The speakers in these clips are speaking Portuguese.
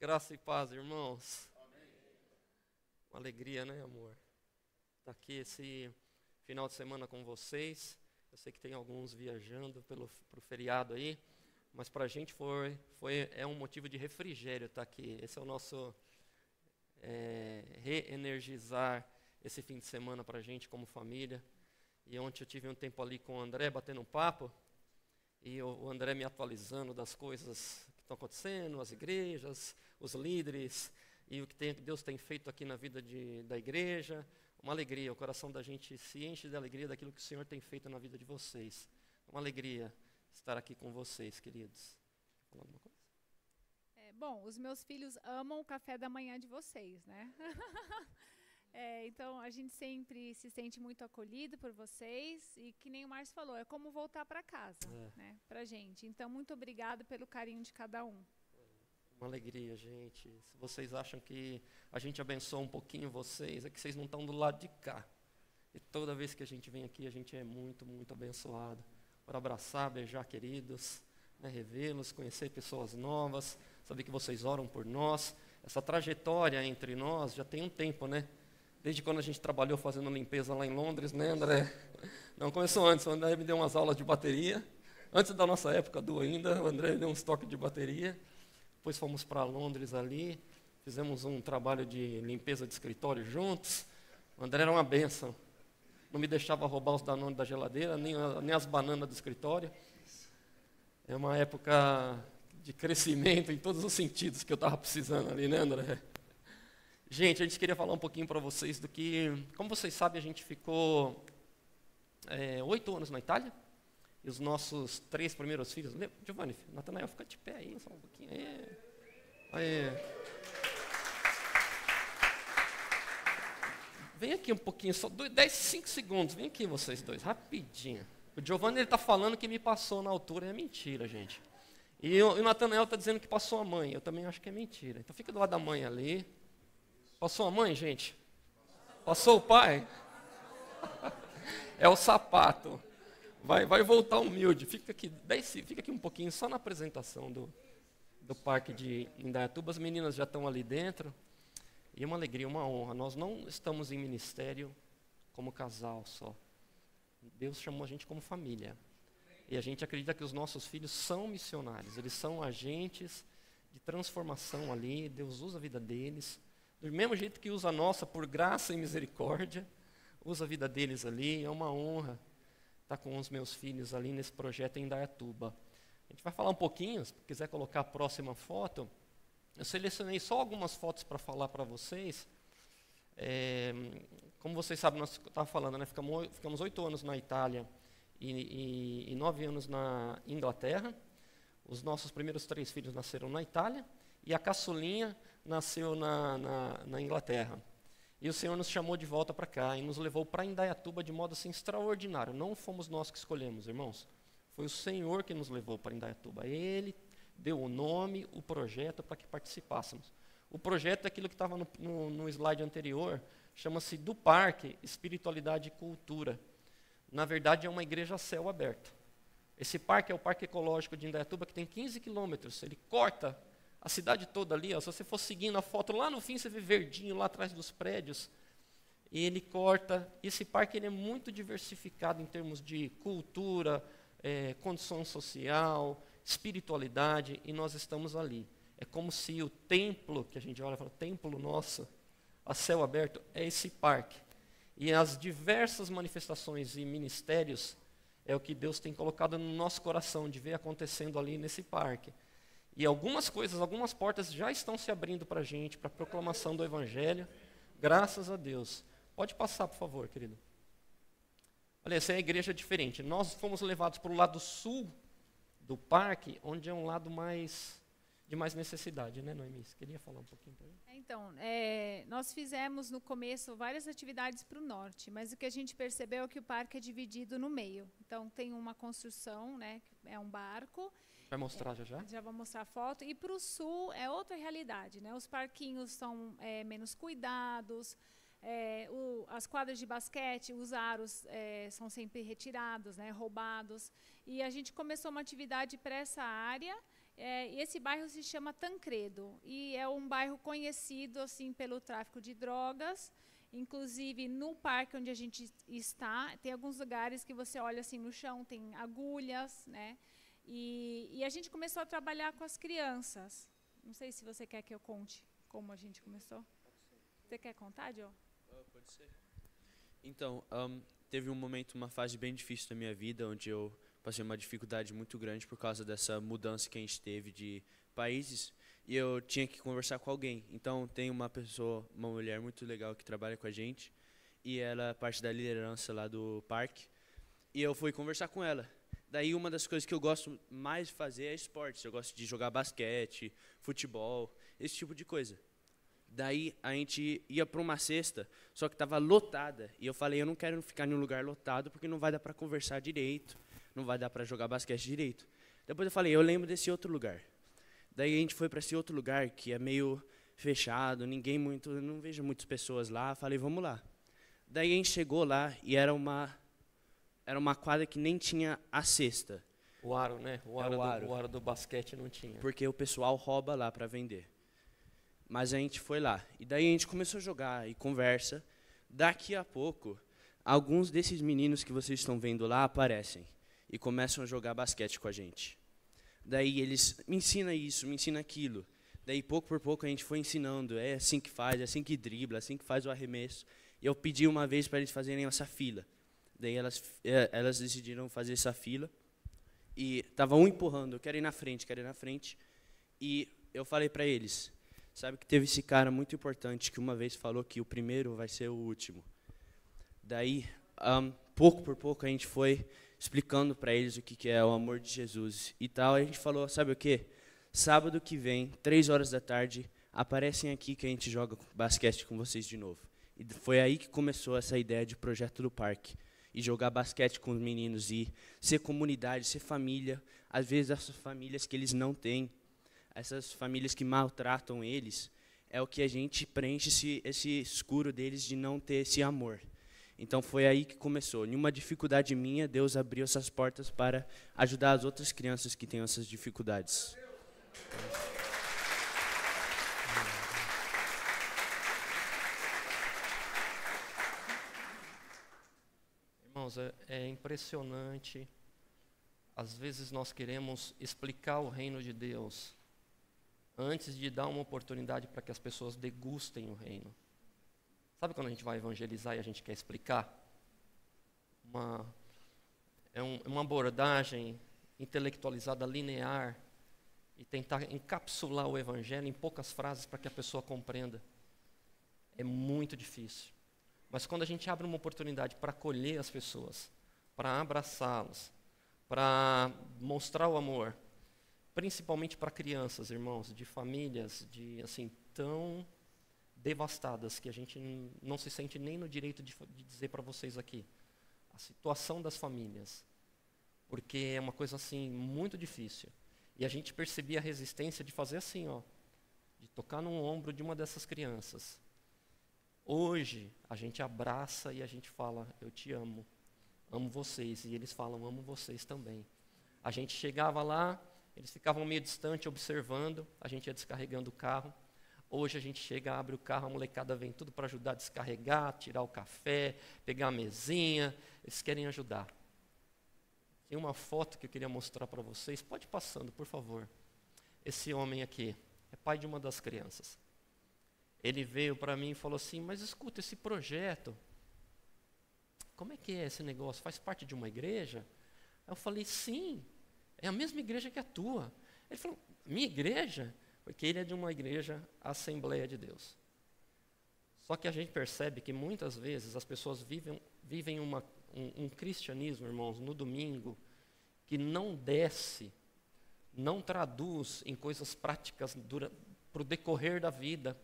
Graça e paz, irmãos. Uma alegria, né, amor? Estar aqui esse final de semana com vocês. Eu sei que tem alguns viajando pelo pro feriado aí, mas para a gente foi, foi é um motivo de refrigério estar aqui. Esse é o nosso é, reenergizar esse fim de semana para a gente como família. E ontem eu tive um tempo ali com o André batendo um papo e o André me atualizando das coisas estão acontecendo, as igrejas, os líderes e o que tem, Deus tem feito aqui na vida de, da igreja. Uma alegria, o coração da gente se enche de alegria daquilo que o Senhor tem feito na vida de vocês. Uma alegria estar aqui com vocês, queridos. Falar alguma coisa? É, bom, os meus filhos amam o café da manhã de vocês, né? É, então a gente sempre se sente muito acolhido por vocês e que nem o Márcio falou, é como voltar para casa, é. né, para gente. Então muito obrigado pelo carinho de cada um. Uma alegria, gente. Se vocês acham que a gente abençoa um pouquinho vocês, é que vocês não estão do lado de cá. E toda vez que a gente vem aqui, a gente é muito, muito abençoado. Para abraçar, beijar queridos, né, revê-los, conhecer pessoas novas, saber que vocês oram por nós. Essa trajetória entre nós já tem um tempo, né? Desde quando a gente trabalhou fazendo limpeza lá em Londres, né, André? Não, começou antes. O André me deu umas aulas de bateria. Antes da nossa época do ainda, o André me deu uns toques de bateria. Depois fomos para Londres ali, fizemos um trabalho de limpeza de escritório juntos. O André era uma benção. Não me deixava roubar os danones da geladeira, nem, nem as bananas do escritório. É uma época de crescimento em todos os sentidos que eu estava precisando ali, né, André? Gente, a gente queria falar um pouquinho para vocês do que, como vocês sabem, a gente ficou é, oito anos na Itália. E os nossos três primeiros filhos. Giovanni, Natanael, fica de pé aí, só um pouquinho. Aí. aí. Vem aqui um pouquinho, só 10, 5 segundos. Vem aqui vocês dois, rapidinho. O Giovanni está falando que me passou na altura, é mentira, gente. E o, o Natanael está dizendo que passou a mãe. Eu também acho que é mentira. Então fica do lado da mãe ali. Passou a mãe, gente? Passou o pai? É o sapato. Vai, vai voltar humilde. Fica aqui, desce, fica aqui um pouquinho só na apresentação do, do parque de Indaiatuba. As meninas já estão ali dentro. E é uma alegria, uma honra. Nós não estamos em ministério como casal só. Deus chamou a gente como família. E a gente acredita que os nossos filhos são missionários. Eles são agentes de transformação ali. Deus usa a vida deles. Do mesmo jeito que usa a nossa por graça e misericórdia, usa a vida deles ali, é uma honra estar com os meus filhos ali nesse projeto em Dayatuba. A gente vai falar um pouquinho, se quiser colocar a próxima foto. Eu selecionei só algumas fotos para falar para vocês. É, como vocês sabem, nós estávamos falando, né, ficamos oito anos na Itália e nove anos na Inglaterra. Os nossos primeiros três filhos nasceram na Itália e a caçulinha nasceu na, na, na Inglaterra. E o Senhor nos chamou de volta para cá e nos levou para Indaiatuba de modo assim extraordinário. Não fomos nós que escolhemos, irmãos. Foi o Senhor que nos levou para Indaiatuba. Ele deu o nome, o projeto para que participássemos. O projeto é aquilo que estava no, no, no slide anterior, chama-se do Parque Espiritualidade e Cultura. Na verdade, é uma igreja a céu aberto. Esse parque é o Parque Ecológico de Indaiatuba, que tem 15 quilômetros. Ele corta a cidade toda ali, ó, se você for seguindo a foto, lá no fim você vê verdinho lá atrás dos prédios. E ele corta. Esse parque ele é muito diversificado em termos de cultura, é, condição social, espiritualidade, e nós estamos ali. É como se o templo, que a gente olha e fala, templo nosso, a céu aberto, é esse parque. E as diversas manifestações e ministérios é o que Deus tem colocado no nosso coração de ver acontecendo ali nesse parque. E algumas coisas, algumas portas já estão se abrindo para a gente, para a proclamação do Evangelho. Graças a Deus. Pode passar, por favor, querido. Olha, essa é a igreja diferente. Nós fomos levados para o lado sul do parque, onde é um lado mais de mais necessidade, né, Noemi? Você queria falar um pouquinho para é, Então, é, nós fizemos no começo várias atividades para o norte, mas o que a gente percebeu é que o parque é dividido no meio. Então, tem uma construção, né, é um barco, Vai mostrar já já? Já vou mostrar a foto. E para o sul é outra realidade, né? Os parquinhos são é, menos cuidados, é, o, as quadras de basquete, os aros é, são sempre retirados, né, roubados. E a gente começou uma atividade para essa área É, esse bairro se chama Tancredo e é um bairro conhecido assim pelo tráfico de drogas. Inclusive no parque onde a gente está, tem alguns lugares que você olha assim no chão tem agulhas, né? E, e a gente começou a trabalhar com as crianças. Não sei se você quer que eu conte como a gente começou. Você quer contar, Joe? Uh, pode ser. Então, um, teve um momento, uma fase bem difícil da minha vida, onde eu passei uma dificuldade muito grande por causa dessa mudança que a gente teve de países e eu tinha que conversar com alguém. Então, tem uma pessoa, uma mulher muito legal que trabalha com a gente e ela é parte da liderança lá do parque. E eu fui conversar com ela. Daí, uma das coisas que eu gosto mais de fazer é esportes. Eu gosto de jogar basquete, futebol, esse tipo de coisa. Daí a gente ia para uma cesta, só que estava lotada. E eu falei, eu não quero ficar em um lugar lotado porque não vai dar para conversar direito não vai dar para jogar basquete direito. Depois eu falei, eu lembro desse outro lugar. Daí a gente foi para esse outro lugar que é meio fechado, ninguém muito, não vejo muitas pessoas lá. Falei, vamos lá. Daí a gente chegou lá e era uma era uma quadra que nem tinha a cesta. O aro, né? O aro, é o aro. Do, o aro do basquete não tinha. Porque o pessoal rouba lá para vender. Mas a gente foi lá. E daí a gente começou a jogar e conversa. Daqui a pouco, alguns desses meninos que vocês estão vendo lá aparecem e começam a jogar basquete com a gente. Daí eles me ensina isso, me ensina aquilo. Daí pouco por pouco a gente foi ensinando, é assim que faz, é assim que dribla, é assim que faz o arremesso. E eu pedi uma vez para eles fazerem essa fila. Daí elas é, elas decidiram fazer essa fila e tava um empurrando, eu quero ir na frente, quero ir na frente. E eu falei para eles, sabe que teve esse cara muito importante que uma vez falou que o primeiro vai ser o último. Daí, um, pouco por pouco a gente foi explicando para eles o que, que é o amor de Jesus e tal. a gente falou, sabe o que? Sábado que vem, três horas da tarde, aparecem aqui que a gente joga basquete com vocês de novo. E foi aí que começou essa ideia de projeto do parque. E jogar basquete com os meninos e ser comunidade, ser família. Às vezes essas famílias que eles não têm, essas famílias que maltratam eles, é o que a gente preenche esse, esse escuro deles de não ter esse amor. Então foi aí que começou. Nenhuma dificuldade minha, Deus abriu essas portas para ajudar as outras crianças que têm essas dificuldades. Irmãos, é, é impressionante. Às vezes nós queremos explicar o reino de Deus antes de dar uma oportunidade para que as pessoas degustem o reino. Sabe quando a gente vai evangelizar e a gente quer explicar? Uma, é um, uma abordagem intelectualizada, linear, e tentar encapsular o evangelho em poucas frases para que a pessoa compreenda. É muito difícil. Mas quando a gente abre uma oportunidade para acolher as pessoas, para abraçá-las, para mostrar o amor, principalmente para crianças, irmãos, de famílias de assim tão devastadas que a gente não se sente nem no direito de, de dizer para vocês aqui. A situação das famílias. Porque é uma coisa assim muito difícil. E a gente percebia a resistência de fazer assim, ó, de tocar no ombro de uma dessas crianças. Hoje a gente abraça e a gente fala: "Eu te amo. Amo vocês" e eles falam: "Amo vocês também". A gente chegava lá, eles ficavam meio distante observando, a gente ia descarregando o carro. Hoje a gente chega, abre o carro, a molecada vem tudo para ajudar a descarregar, tirar o café, pegar a mesinha. Eles querem ajudar. Tem uma foto que eu queria mostrar para vocês. Pode ir passando, por favor. Esse homem aqui é pai de uma das crianças. Ele veio para mim e falou assim: Mas escuta, esse projeto, como é que é esse negócio? Faz parte de uma igreja? Eu falei: Sim, é a mesma igreja que a tua. Ele falou: Minha igreja? Porque ele é de uma igreja Assembleia de Deus. Só que a gente percebe que muitas vezes as pessoas vivem, vivem uma, um, um cristianismo, irmãos, no domingo, que não desce, não traduz em coisas práticas para o decorrer da vida.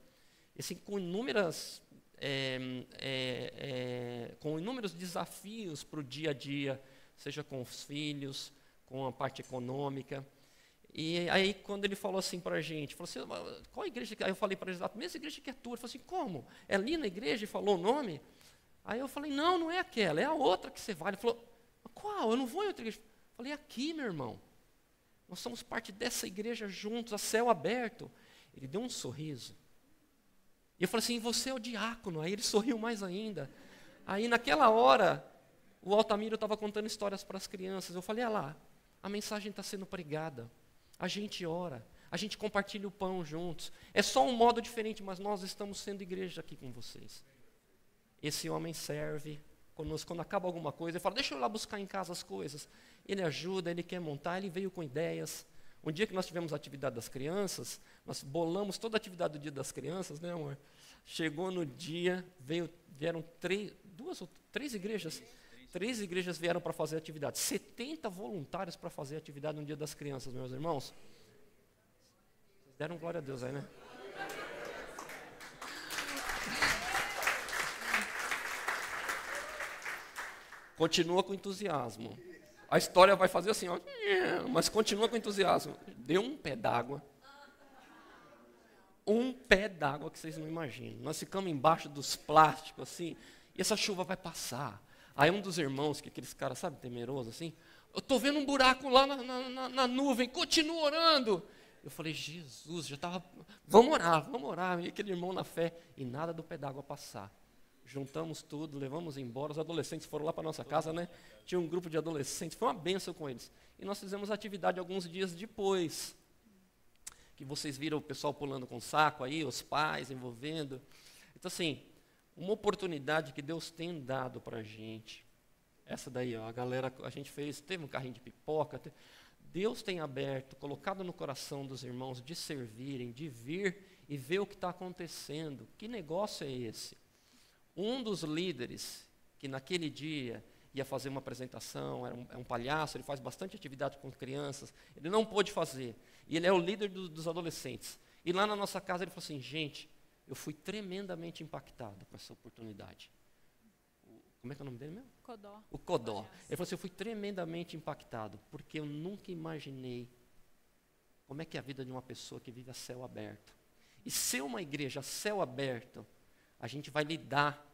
Assim, com inúmeras é, é, é, com inúmeros desafios para o dia a dia, seja com os filhos, com a parte econômica. E aí, quando ele falou assim para a gente, falou assim, qual igreja que... Aí eu falei para ele, a mesma igreja que é tua. Ele falou assim, como? É ali na igreja? E falou o nome? Aí eu falei, não, não é aquela, é a outra que você vai. Ele falou, qual? Eu não vou em outra igreja. Eu falei, aqui, meu irmão. Nós somos parte dessa igreja juntos, a céu aberto. Ele deu um sorriso. E eu falei assim: você é o diácono. Aí ele sorriu mais ainda. Aí naquela hora, o Altamiro estava contando histórias para as crianças. Eu falei: olha lá, a mensagem está sendo pregada. A gente ora, a gente compartilha o pão juntos. É só um modo diferente, mas nós estamos sendo igreja aqui com vocês. Esse homem serve conosco. Quando acaba alguma coisa, ele fala: Deixa eu ir lá buscar em casa as coisas. Ele ajuda, ele quer montar, ele veio com ideias. Um dia que nós tivemos a atividade das crianças, nós bolamos toda a atividade do dia das crianças, né, amor? Chegou no dia, veio, vieram três, duas ou três igrejas. Três igrejas vieram para fazer atividade. 70 voluntários para fazer atividade no dia das crianças, meus irmãos. Vocês deram glória a Deus aí, né? Continua com entusiasmo. A história vai fazer assim, ó, mas continua com entusiasmo. Deu um pé d'água. Um pé d'água que vocês não imaginam. Nós ficamos embaixo dos plásticos, assim, e essa chuva vai passar. Aí um dos irmãos, que aqueles caras, sabe, temeroso assim, eu estou vendo um buraco lá na, na, na, nuvem, continua orando. Eu falei, Jesus, já estava, vamos orar, vamos orar. E aquele irmão na fé, e nada do pé d'água passar juntamos tudo, levamos embora. Os adolescentes foram lá para nossa casa, né? Tinha um grupo de adolescentes, foi uma benção com eles. E nós fizemos atividade alguns dias depois. Que vocês viram o pessoal pulando com saco aí, os pais envolvendo. Então, assim, uma oportunidade que Deus tem dado para a gente. Essa daí, ó, a galera, a gente fez, teve um carrinho de pipoca. Teve, Deus tem aberto, colocado no coração dos irmãos de servirem, de vir e ver o que está acontecendo. Que negócio é esse? Um dos líderes que naquele dia ia fazer uma apresentação, era um, é um, palhaço, ele faz bastante atividade com crianças, ele não pôde fazer. E ele é o líder do, dos adolescentes. E lá na nossa casa ele falou assim: gente, eu fui tremendamente impactado com essa oportunidade. como é que é o nome dele mesmo? Codó. O Codó. Ele falou assim: eu fui tremendamente impactado, porque eu nunca imaginei como é que é a vida de uma pessoa que vive a céu aberto. E ser uma igreja a céu aberto a gente vai lidar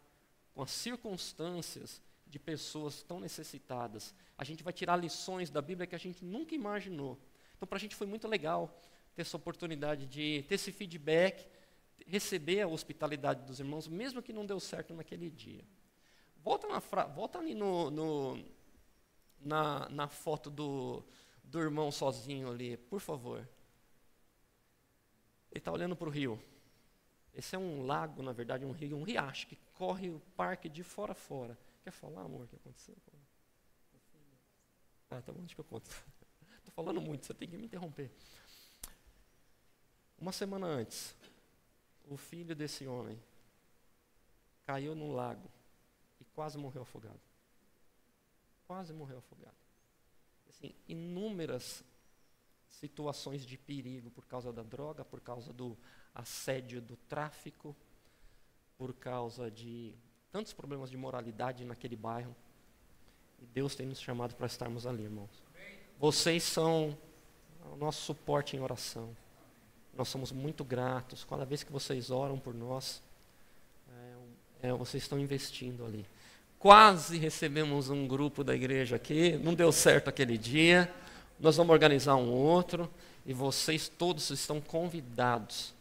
com as circunstâncias de pessoas tão necessitadas. A gente vai tirar lições da Bíblia que a gente nunca imaginou. Então, para a gente foi muito legal ter essa oportunidade de ter esse feedback, receber a hospitalidade dos irmãos, mesmo que não deu certo naquele dia. Volta, na volta ali no, no na, na foto do, do irmão sozinho ali, por favor. Ele está olhando para o rio. Esse é um lago, na verdade, um rio, um riacho que corre o parque de fora a fora. Quer falar, amor, o que aconteceu? Ah, tá bom, deixa que eu conto. Estou falando muito, você tem que me interromper. Uma semana antes, o filho desse homem caiu no lago e quase morreu afogado. Quase morreu afogado. Assim, inúmeras situações de perigo por causa da droga, por causa do assédio do tráfico, por causa de tantos problemas de moralidade naquele bairro. E Deus tem nos chamado para estarmos ali, irmãos. Vocês são o nosso suporte em oração. Nós somos muito gratos. Cada vez que vocês oram por nós, é, é, vocês estão investindo ali. Quase recebemos um grupo da igreja aqui, não deu certo aquele dia. Nós vamos organizar um outro e vocês todos estão convidados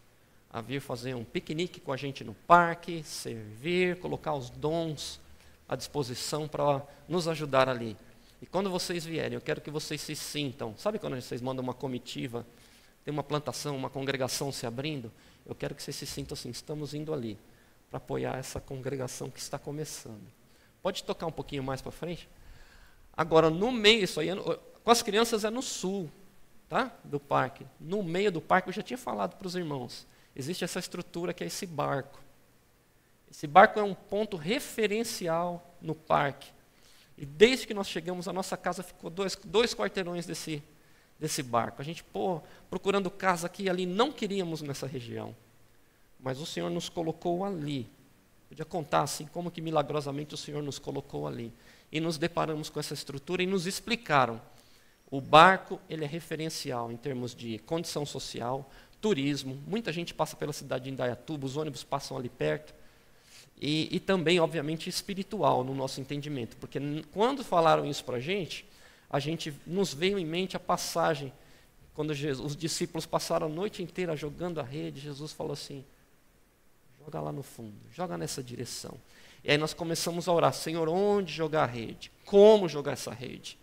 a vir fazer um piquenique com a gente no parque, servir, colocar os dons à disposição para nos ajudar ali. E quando vocês vierem, eu quero que vocês se sintam. Sabe quando vocês mandam uma comitiva, tem uma plantação, uma congregação se abrindo? Eu quero que vocês se sintam assim: estamos indo ali para apoiar essa congregação que está começando. Pode tocar um pouquinho mais para frente? Agora, no meio, isso aí, com as crianças é no sul, tá? Do parque. No meio do parque, eu já tinha falado para os irmãos existe essa estrutura que é esse barco. Esse barco é um ponto referencial no parque. E desde que nós chegamos, a nossa casa ficou dois, dois quarteirões desse, desse barco. A gente, pô, procurando casa aqui e ali, não queríamos nessa região. Mas o Senhor nos colocou ali. Podia contar assim como que milagrosamente o Senhor nos colocou ali. E nos deparamos com essa estrutura e nos explicaram. O barco, ele é referencial em termos de condição social, turismo. Muita gente passa pela cidade de Indaiatuba, os ônibus passam ali perto. E, e também, obviamente, espiritual no nosso entendimento, porque quando falaram isso para a gente, a gente nos veio em mente a passagem Quando Jesus, os discípulos passaram a noite inteira jogando a rede, Jesus falou assim: joga lá no fundo, joga nessa direção. E aí nós começamos a orar: Senhor, onde jogar a rede? Como jogar essa rede?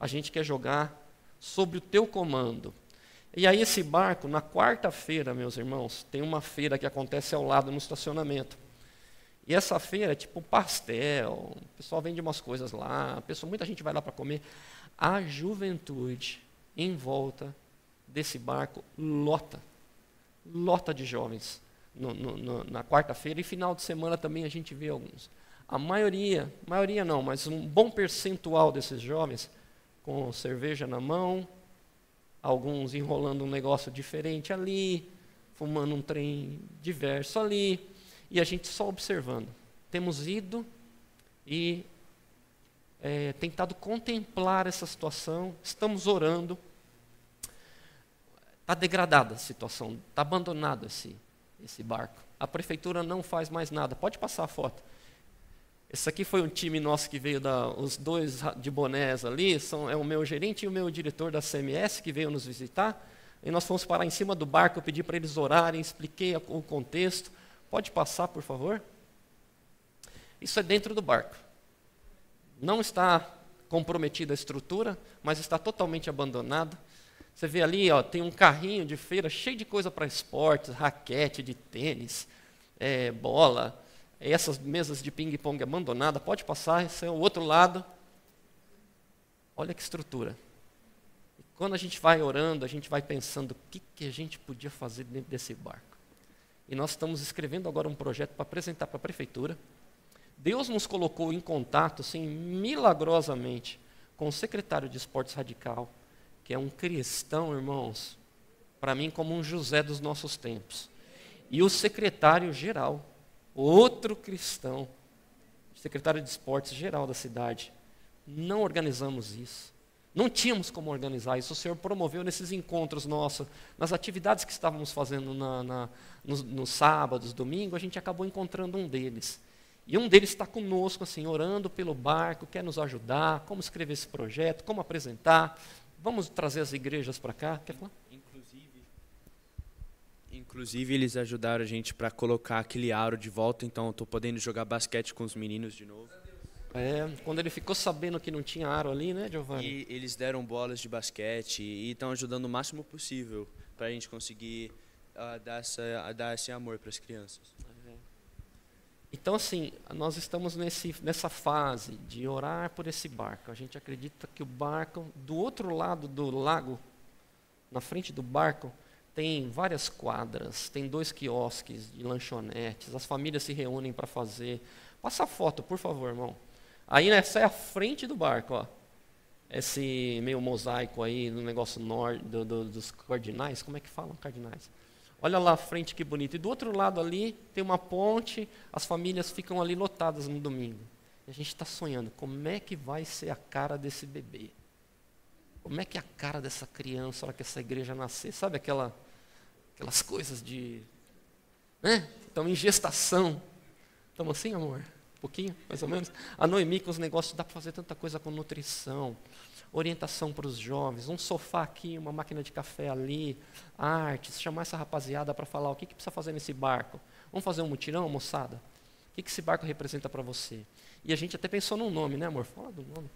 A gente quer jogar sobre o teu comando. E aí, esse barco, na quarta-feira, meus irmãos, tem uma feira que acontece ao lado no estacionamento. E essa feira é tipo pastel, o pessoal vende umas coisas lá, pessoa, muita gente vai lá para comer. A juventude em volta desse barco lota, lota de jovens no, no, no, na quarta-feira e final de semana também a gente vê alguns. A maioria, maioria não, mas um bom percentual desses jovens com cerveja na mão, alguns enrolando um negócio diferente ali, fumando um trem diverso ali, e a gente só observando. Temos ido e é, tentado contemplar essa situação, estamos orando. Está degradada a situação, está abandonado esse, esse barco. A prefeitura não faz mais nada. Pode passar a foto. Esse aqui foi um time nosso que veio da, os dois de bonés ali, são, é o meu gerente e o meu diretor da CMS que veio nos visitar. E nós fomos parar em cima do barco, eu pedi para eles orarem, expliquei o contexto. Pode passar, por favor? Isso é dentro do barco. Não está comprometida a estrutura, mas está totalmente abandonada. Você vê ali, ó, tem um carrinho de feira cheio de coisa para esportes, raquete de tênis, é, bola, essas mesas de ping-pong abandonadas, pode passar, esse é o outro lado. Olha que estrutura. E quando a gente vai orando, a gente vai pensando o que, que a gente podia fazer dentro desse barco. E nós estamos escrevendo agora um projeto para apresentar para a prefeitura. Deus nos colocou em contato, assim, milagrosamente, com o secretário de Esportes Radical, que é um cristão, irmãos, para mim como um José dos nossos tempos. E o secretário geral, outro cristão, secretário de esportes geral da cidade. Não organizamos isso. Não tínhamos como organizar isso. O Senhor promoveu nesses encontros nossos, nas atividades que estávamos fazendo na, na, nos, nos sábados, domingo, a gente acabou encontrando um deles. E um deles está conosco, assim, orando pelo barco, quer nos ajudar, como escrever esse projeto, como apresentar. Vamos trazer as igrejas para cá. Quer falar? Inclusive, eles ajudaram a gente para colocar aquele aro de volta, então eu estou podendo jogar basquete com os meninos de novo. É, quando ele ficou sabendo que não tinha aro ali, né, Giovanni? E eles deram bolas de basquete e estão ajudando o máximo possível para a gente conseguir uh, dar, essa, dar esse amor para as crianças. É. Então, assim, nós estamos nesse, nessa fase de orar por esse barco. A gente acredita que o barco, do outro lado do lago, na frente do barco, tem várias quadras, tem dois quiosques de lanchonetes, as famílias se reúnem para fazer. Passa a foto, por favor, irmão. Aí essa é a frente do barco, ó. Esse meio mosaico aí no negócio norte do, do, dos cardinais, como é que falam cardinais? Olha lá a frente que bonito. E do outro lado ali tem uma ponte, as famílias ficam ali lotadas no domingo. E a gente está sonhando, como é que vai ser a cara desse bebê? Como é que é a cara dessa criança hora que essa igreja nascer? Sabe aquela, aquelas coisas de. Né? Estamos em gestação. Estamos assim, amor? Um pouquinho, mais ou menos. A Noemi com os negócios, dá para fazer tanta coisa com nutrição, orientação para os jovens, um sofá aqui, uma máquina de café ali, artes, chamar essa rapaziada para falar o que, que precisa fazer nesse barco. Vamos fazer um mutirão, moçada? O que, que esse barco representa para você? E a gente até pensou num nome, né, amor? Fala do nome.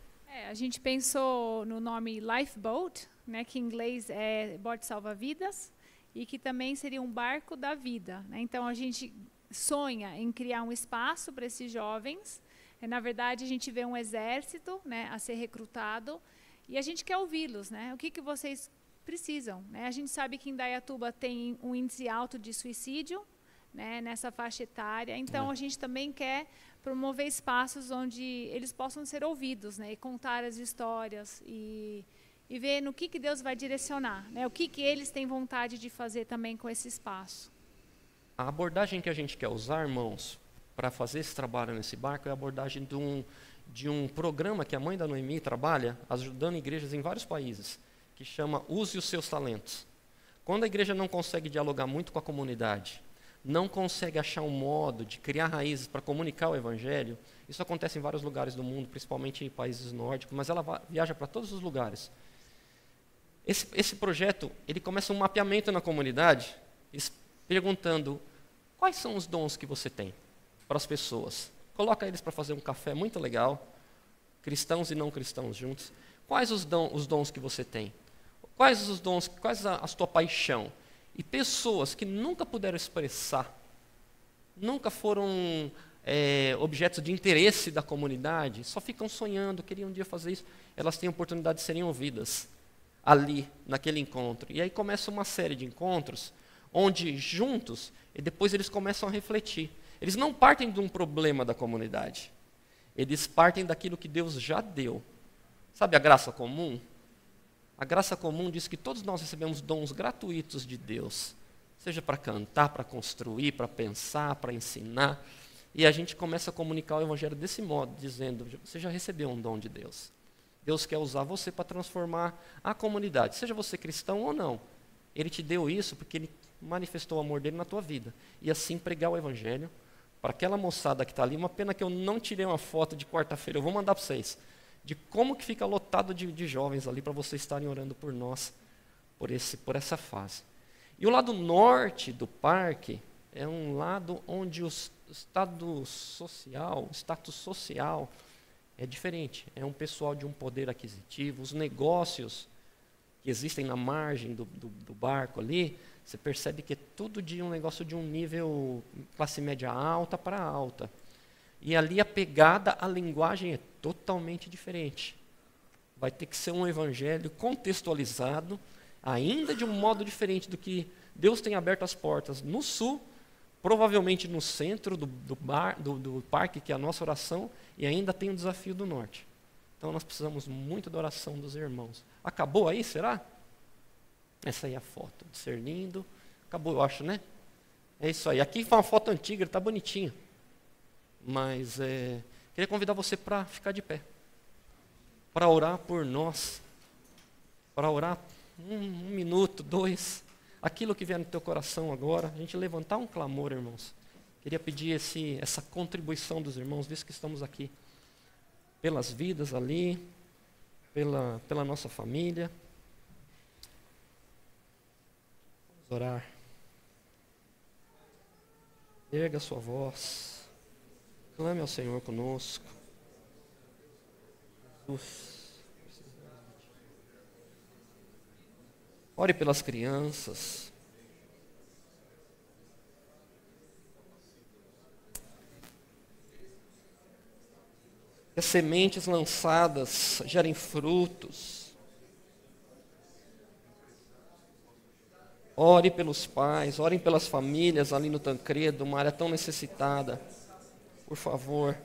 É, a gente pensou no nome Lifeboat, né, que em inglês é bote salva-vidas, e que também seria um barco da vida. Né? Então a gente sonha em criar um espaço para esses jovens. É, na verdade, a gente vê um exército né, a ser recrutado e a gente quer ouvi-los. Né? O que, que vocês precisam? Né? A gente sabe que em Dayatuba tem um índice alto de suicídio né, nessa faixa etária, então é. a gente também quer promover espaços onde eles possam ser ouvidos, né, e contar as histórias e, e ver no que, que Deus vai direcionar, né, o que, que eles têm vontade de fazer também com esse espaço. A abordagem que a gente quer usar, irmãos, para fazer esse trabalho nesse barco é a abordagem de um, de um programa que a mãe da Noemi trabalha, ajudando igrejas em vários países, que chama Use os Seus Talentos. Quando a igreja não consegue dialogar muito com a comunidade, não consegue achar um modo de criar raízes para comunicar o evangelho, isso acontece em vários lugares do mundo, principalmente em países nórdicos, mas ela viaja para todos os lugares. Esse, esse projeto, ele começa um mapeamento na comunidade, perguntando quais são os dons que você tem para as pessoas. Coloca eles para fazer um café muito legal, cristãos e não cristãos juntos. Quais os, dons, os dons que você tem? Quais os dons, quais a, a tua paixão? E pessoas que nunca puderam expressar, nunca foram é, objetos de interesse da comunidade, só ficam sonhando, queriam um dia fazer isso, elas têm a oportunidade de serem ouvidas ali, naquele encontro. E aí começa uma série de encontros, onde juntos, e depois eles começam a refletir. Eles não partem de um problema da comunidade, eles partem daquilo que Deus já deu. Sabe a graça comum? A graça comum diz que todos nós recebemos dons gratuitos de Deus, seja para cantar, para construir, para pensar, para ensinar. E a gente começa a comunicar o evangelho desse modo, dizendo: você já recebeu um dom de Deus. Deus quer usar você para transformar a comunidade, seja você cristão ou não. Ele te deu isso porque ele manifestou o amor dele na tua vida. E assim pregar o evangelho para aquela moçada que está ali. Uma pena que eu não tirei uma foto de quarta-feira, eu vou mandar para vocês de como que fica lotado de, de jovens ali para vocês estarem orando por nós, por, esse, por essa fase. E o lado norte do parque é um lado onde o estado social, o status social é diferente. É um pessoal de um poder aquisitivo, os negócios que existem na margem do, do, do barco ali, você percebe que é tudo de um negócio de um nível classe média alta para alta. E ali a pegada, a linguagem é totalmente diferente. Vai ter que ser um evangelho contextualizado, ainda de um modo diferente do que Deus tem aberto as portas no sul, provavelmente no centro do, do, bar, do, do parque, que é a nossa oração, e ainda tem o desafio do norte. Então nós precisamos muito da oração dos irmãos. Acabou aí, será? Essa aí é a foto, discernindo. Acabou, eu acho, né? É isso aí. Aqui foi uma foto antiga, está bonitinho. Mas é, queria convidar você para ficar de pé, para orar por nós, para orar um, um, minuto, dois, aquilo que vier no teu coração agora, a gente levantar um clamor, irmãos. Queria pedir esse, essa contribuição dos irmãos, visto que estamos aqui, pelas vidas ali, pela, pela nossa família. Vamos orar. Erga sua voz. Clame ao Senhor conosco. Jesus. Ore pelas crianças. Que as sementes lançadas gerem frutos. Ore pelos pais, orem pelas famílias ali no Tancredo, uma área tão necessitada por favor.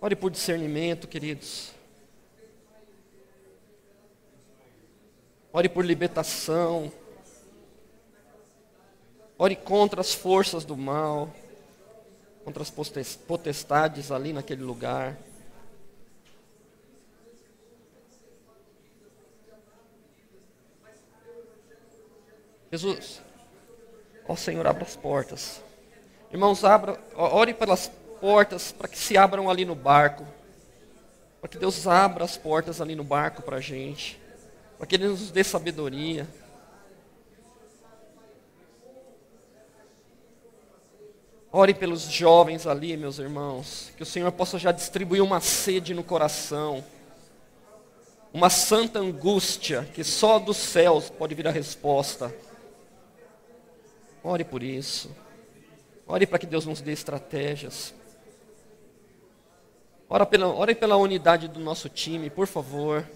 Ore por discernimento, queridos. Ore por libertação. Ore contra as forças do mal, contra as potestades ali naquele lugar. Jesus, Ó Senhor, abra as portas. Irmãos, abra, ore pelas portas para que se abram ali no barco. Para que Deus abra as portas ali no barco para a gente. Para que Ele nos dê sabedoria. Ore pelos jovens ali, meus irmãos. Que o Senhor possa já distribuir uma sede no coração. Uma santa angústia que só dos céus pode vir a resposta. Ore por isso. Ore para que Deus nos dê estratégias. Ore pela, ore pela unidade do nosso time, por favor.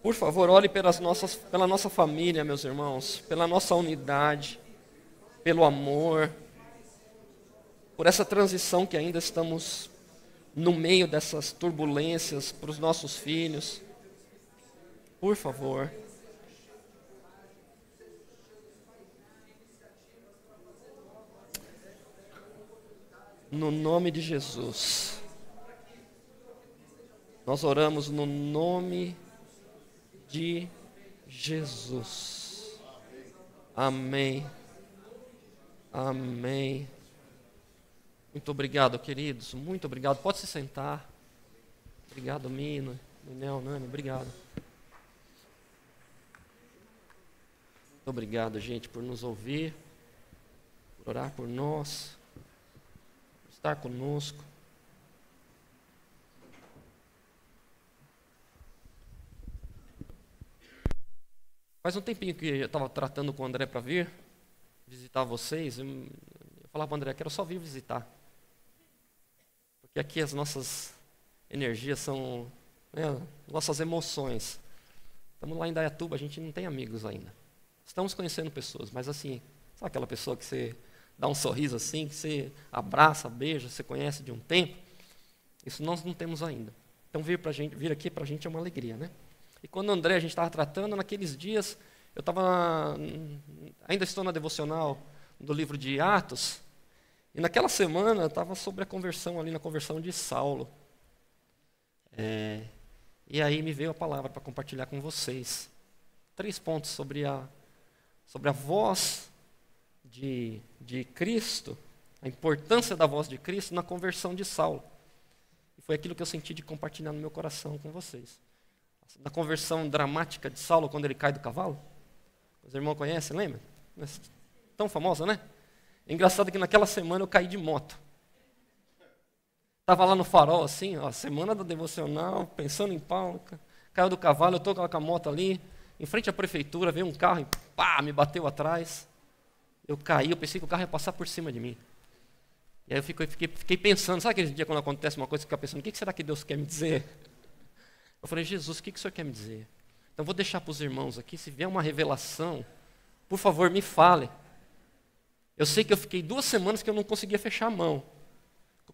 Por favor, ore pelas nossas, pela nossa família, meus irmãos, pela nossa unidade, pelo amor, por essa transição que ainda estamos no meio dessas turbulências para os nossos filhos. Por favor. No nome de Jesus. Nós oramos no nome de Jesus. Amém. Amém. Muito obrigado, queridos. Muito obrigado. Pode se sentar. Obrigado, Mino, Minel, Nani. Obrigado. Muito obrigado, gente, por nos ouvir, por orar por nós, por estar conosco. Faz um tempinho que eu estava tratando com o André para vir visitar vocês. Eu, falava para o André, quero só vir visitar. Porque aqui as nossas energias são né, nossas emoções. Estamos lá em Dayatuba, a gente não tem amigos ainda. Estamos conhecendo pessoas, mas assim, sabe aquela pessoa que você dá um sorriso assim, que você abraça, beija, você conhece de um tempo? Isso nós não temos ainda. Então vir, pra gente, vir aqui para a gente é uma alegria, né? E quando o André a gente estava tratando, naqueles dias, eu estava. Ainda estou na devocional do livro de Atos, e naquela semana estava sobre a conversão ali, na conversão de Saulo. É, e aí me veio a palavra para compartilhar com vocês. Três pontos sobre a, sobre a voz de, de Cristo, a importância da voz de Cristo na conversão de Saulo. E foi aquilo que eu senti de compartilhar no meu coração com vocês da conversão dramática de Saulo quando ele cai do cavalo? Os irmãos conhecem, lembra? Tão famosa, né? É engraçado que naquela semana eu caí de moto. Estava lá no farol, assim, ó, semana do devocional, pensando em Paulo. Caiu do cavalo, eu estou com a moto ali, em frente à prefeitura, veio um carro e pá, me bateu atrás. Eu caí, eu pensei que o carro ia passar por cima de mim. E aí eu fiquei, fiquei, fiquei pensando, sabe aquele dia quando acontece uma coisa, você fica pensando, o que será que Deus quer me dizer? Eu falei, Jesus, o que, que o senhor quer me dizer? Então vou deixar para os irmãos aqui, se vier uma revelação, por favor, me fale. Eu sei que eu fiquei duas semanas que eu não conseguia fechar a mão.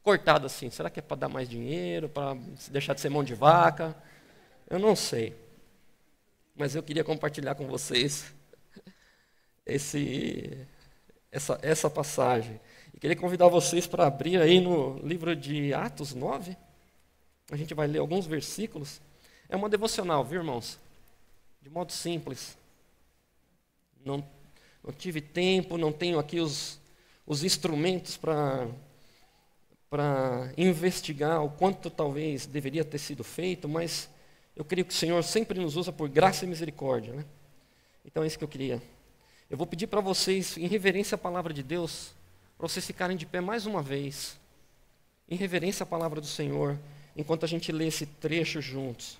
Cortado assim. Será que é para dar mais dinheiro, para deixar de ser mão de vaca? Eu não sei. Mas eu queria compartilhar com vocês esse, essa, essa passagem. E queria convidar vocês para abrir aí no livro de Atos 9. A gente vai ler alguns versículos. É uma devocional, viu, irmãos? De modo simples. Não, não tive tempo, não tenho aqui os, os instrumentos para investigar o quanto talvez deveria ter sido feito, mas eu creio que o Senhor sempre nos usa por graça e misericórdia. Né? Então é isso que eu queria. Eu vou pedir para vocês, em reverência à palavra de Deus, para vocês ficarem de pé mais uma vez, em reverência à palavra do Senhor, enquanto a gente lê esse trecho juntos.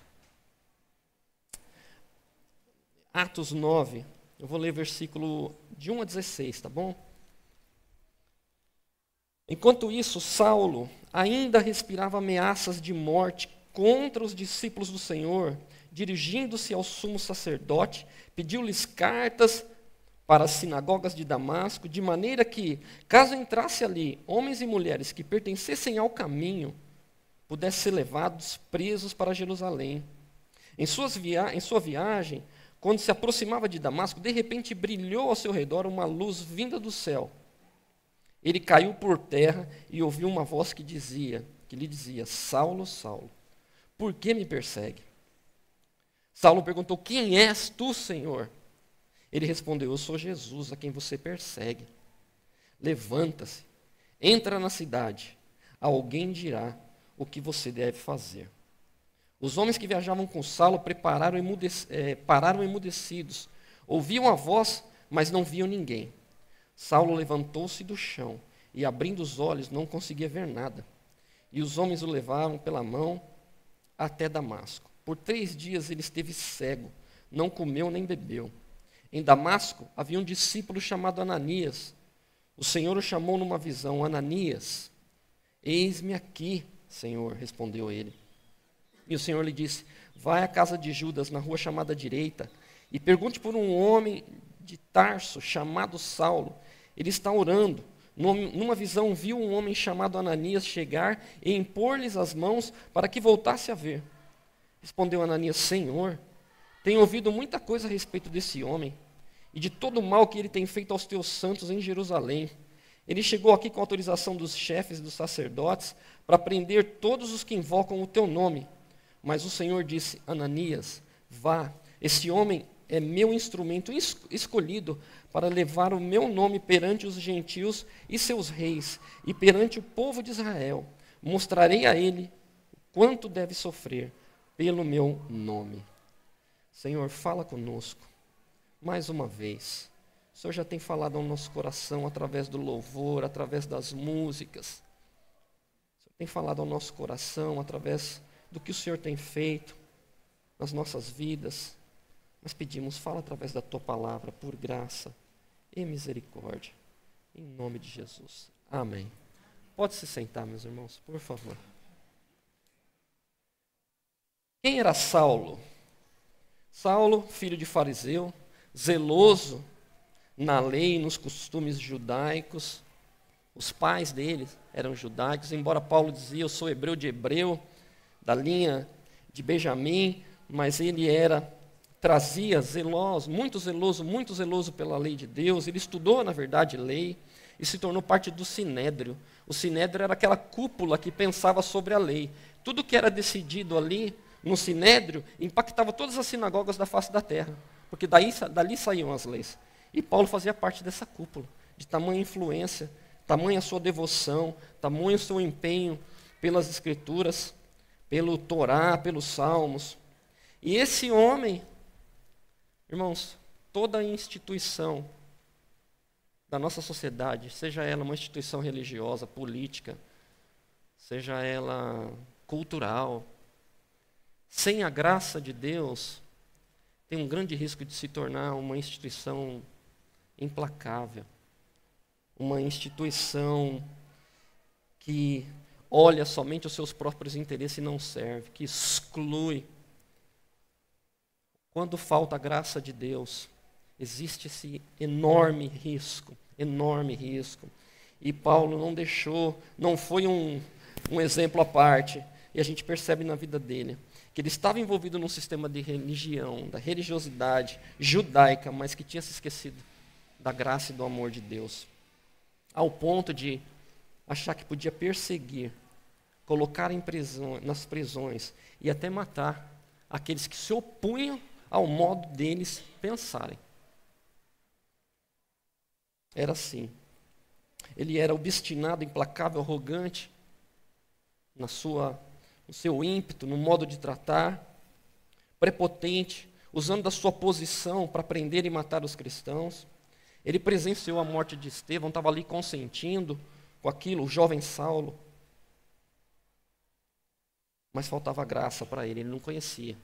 Atos 9, eu vou ler versículo de 1 a 16, tá bom? Enquanto isso, Saulo ainda respirava ameaças de morte contra os discípulos do Senhor, dirigindo-se ao sumo sacerdote, pediu-lhes cartas para as sinagogas de Damasco, de maneira que, caso entrasse ali homens e mulheres que pertencessem ao caminho, pudessem ser levados presos para Jerusalém. Em, em sua viagem, quando se aproximava de Damasco, de repente brilhou ao seu redor uma luz vinda do céu. Ele caiu por terra e ouviu uma voz que dizia, que lhe dizia: Saulo, Saulo, por que me persegue? Saulo perguntou: Quem és tu, Senhor? Ele respondeu: Eu sou Jesus, a quem você persegue. Levanta-se, entra na cidade. Alguém dirá o que você deve fazer. Os homens que viajavam com Saulo prepararam é, pararam emudecidos. Ouviam a voz, mas não viam ninguém. Saulo levantou-se do chão e, abrindo os olhos, não conseguia ver nada. E os homens o levaram pela mão até Damasco. Por três dias ele esteve cego, não comeu nem bebeu. Em Damasco havia um discípulo chamado Ananias. O Senhor o chamou numa visão: Ananias, eis-me aqui, Senhor, respondeu ele. E o Senhor lhe disse: Vai à casa de Judas, na rua chamada direita, e pergunte por um homem de Tarso chamado Saulo. Ele está orando. Numa visão, viu um homem chamado Ananias chegar e impor-lhes as mãos para que voltasse a ver. Respondeu Ananias: Senhor, tenho ouvido muita coisa a respeito desse homem e de todo o mal que ele tem feito aos teus santos em Jerusalém. Ele chegou aqui com autorização dos chefes dos sacerdotes para prender todos os que invocam o teu nome. Mas o Senhor disse: Ananias, vá, esse homem é meu instrumento escolhido para levar o meu nome perante os gentios e seus reis e perante o povo de Israel. Mostrarei a ele quanto deve sofrer pelo meu nome. Senhor, fala conosco mais uma vez. O Senhor já tem falado ao nosso coração através do louvor, através das músicas. O Senhor tem falado ao nosso coração através do que o Senhor tem feito nas nossas vidas. Nós pedimos, fala através da tua palavra, por graça e misericórdia. Em nome de Jesus. Amém. Pode se sentar, meus irmãos, por favor. Quem era Saulo? Saulo, filho de fariseu, zeloso na lei e nos costumes judaicos. Os pais dele eram judaicos, embora Paulo dizia: Eu sou hebreu de hebreu, da linha de Benjamim, mas ele era trazia zeloso, muito zeloso, muito zeloso pela lei de Deus. Ele estudou, na verdade, lei e se tornou parte do sinédrio. O sinédrio era aquela cúpula que pensava sobre a lei. Tudo que era decidido ali no sinédrio impactava todas as sinagogas da face da terra, porque daí, dali saíam as leis. E Paulo fazia parte dessa cúpula, de tamanha influência, tamanha sua devoção, tamanho seu empenho pelas escrituras, pelo Torá, pelos salmos. E esse homem, irmãos, toda instituição da nossa sociedade, seja ela uma instituição religiosa, política, seja ela cultural, sem a graça de Deus, tem um grande risco de se tornar uma instituição implacável, uma instituição que olha somente os seus próprios interesses e não serve, que exclui quando falta a graça de Deus, existe esse enorme risco, enorme risco. E Paulo não deixou, não foi um, um exemplo à parte. E a gente percebe na vida dele que ele estava envolvido num sistema de religião, da religiosidade judaica, mas que tinha se esquecido da graça e do amor de Deus. Ao ponto de achar que podia perseguir, colocar em prisão, nas prisões e até matar aqueles que se opunham ao modo deles pensarem. Era assim. Ele era obstinado, implacável, arrogante na sua, no seu ímpeto, no modo de tratar, prepotente, usando da sua posição para prender e matar os cristãos. Ele presenciou a morte de Estevão, estava ali consentindo com aquilo, o jovem Saulo. Mas faltava graça para ele, ele não conhecia.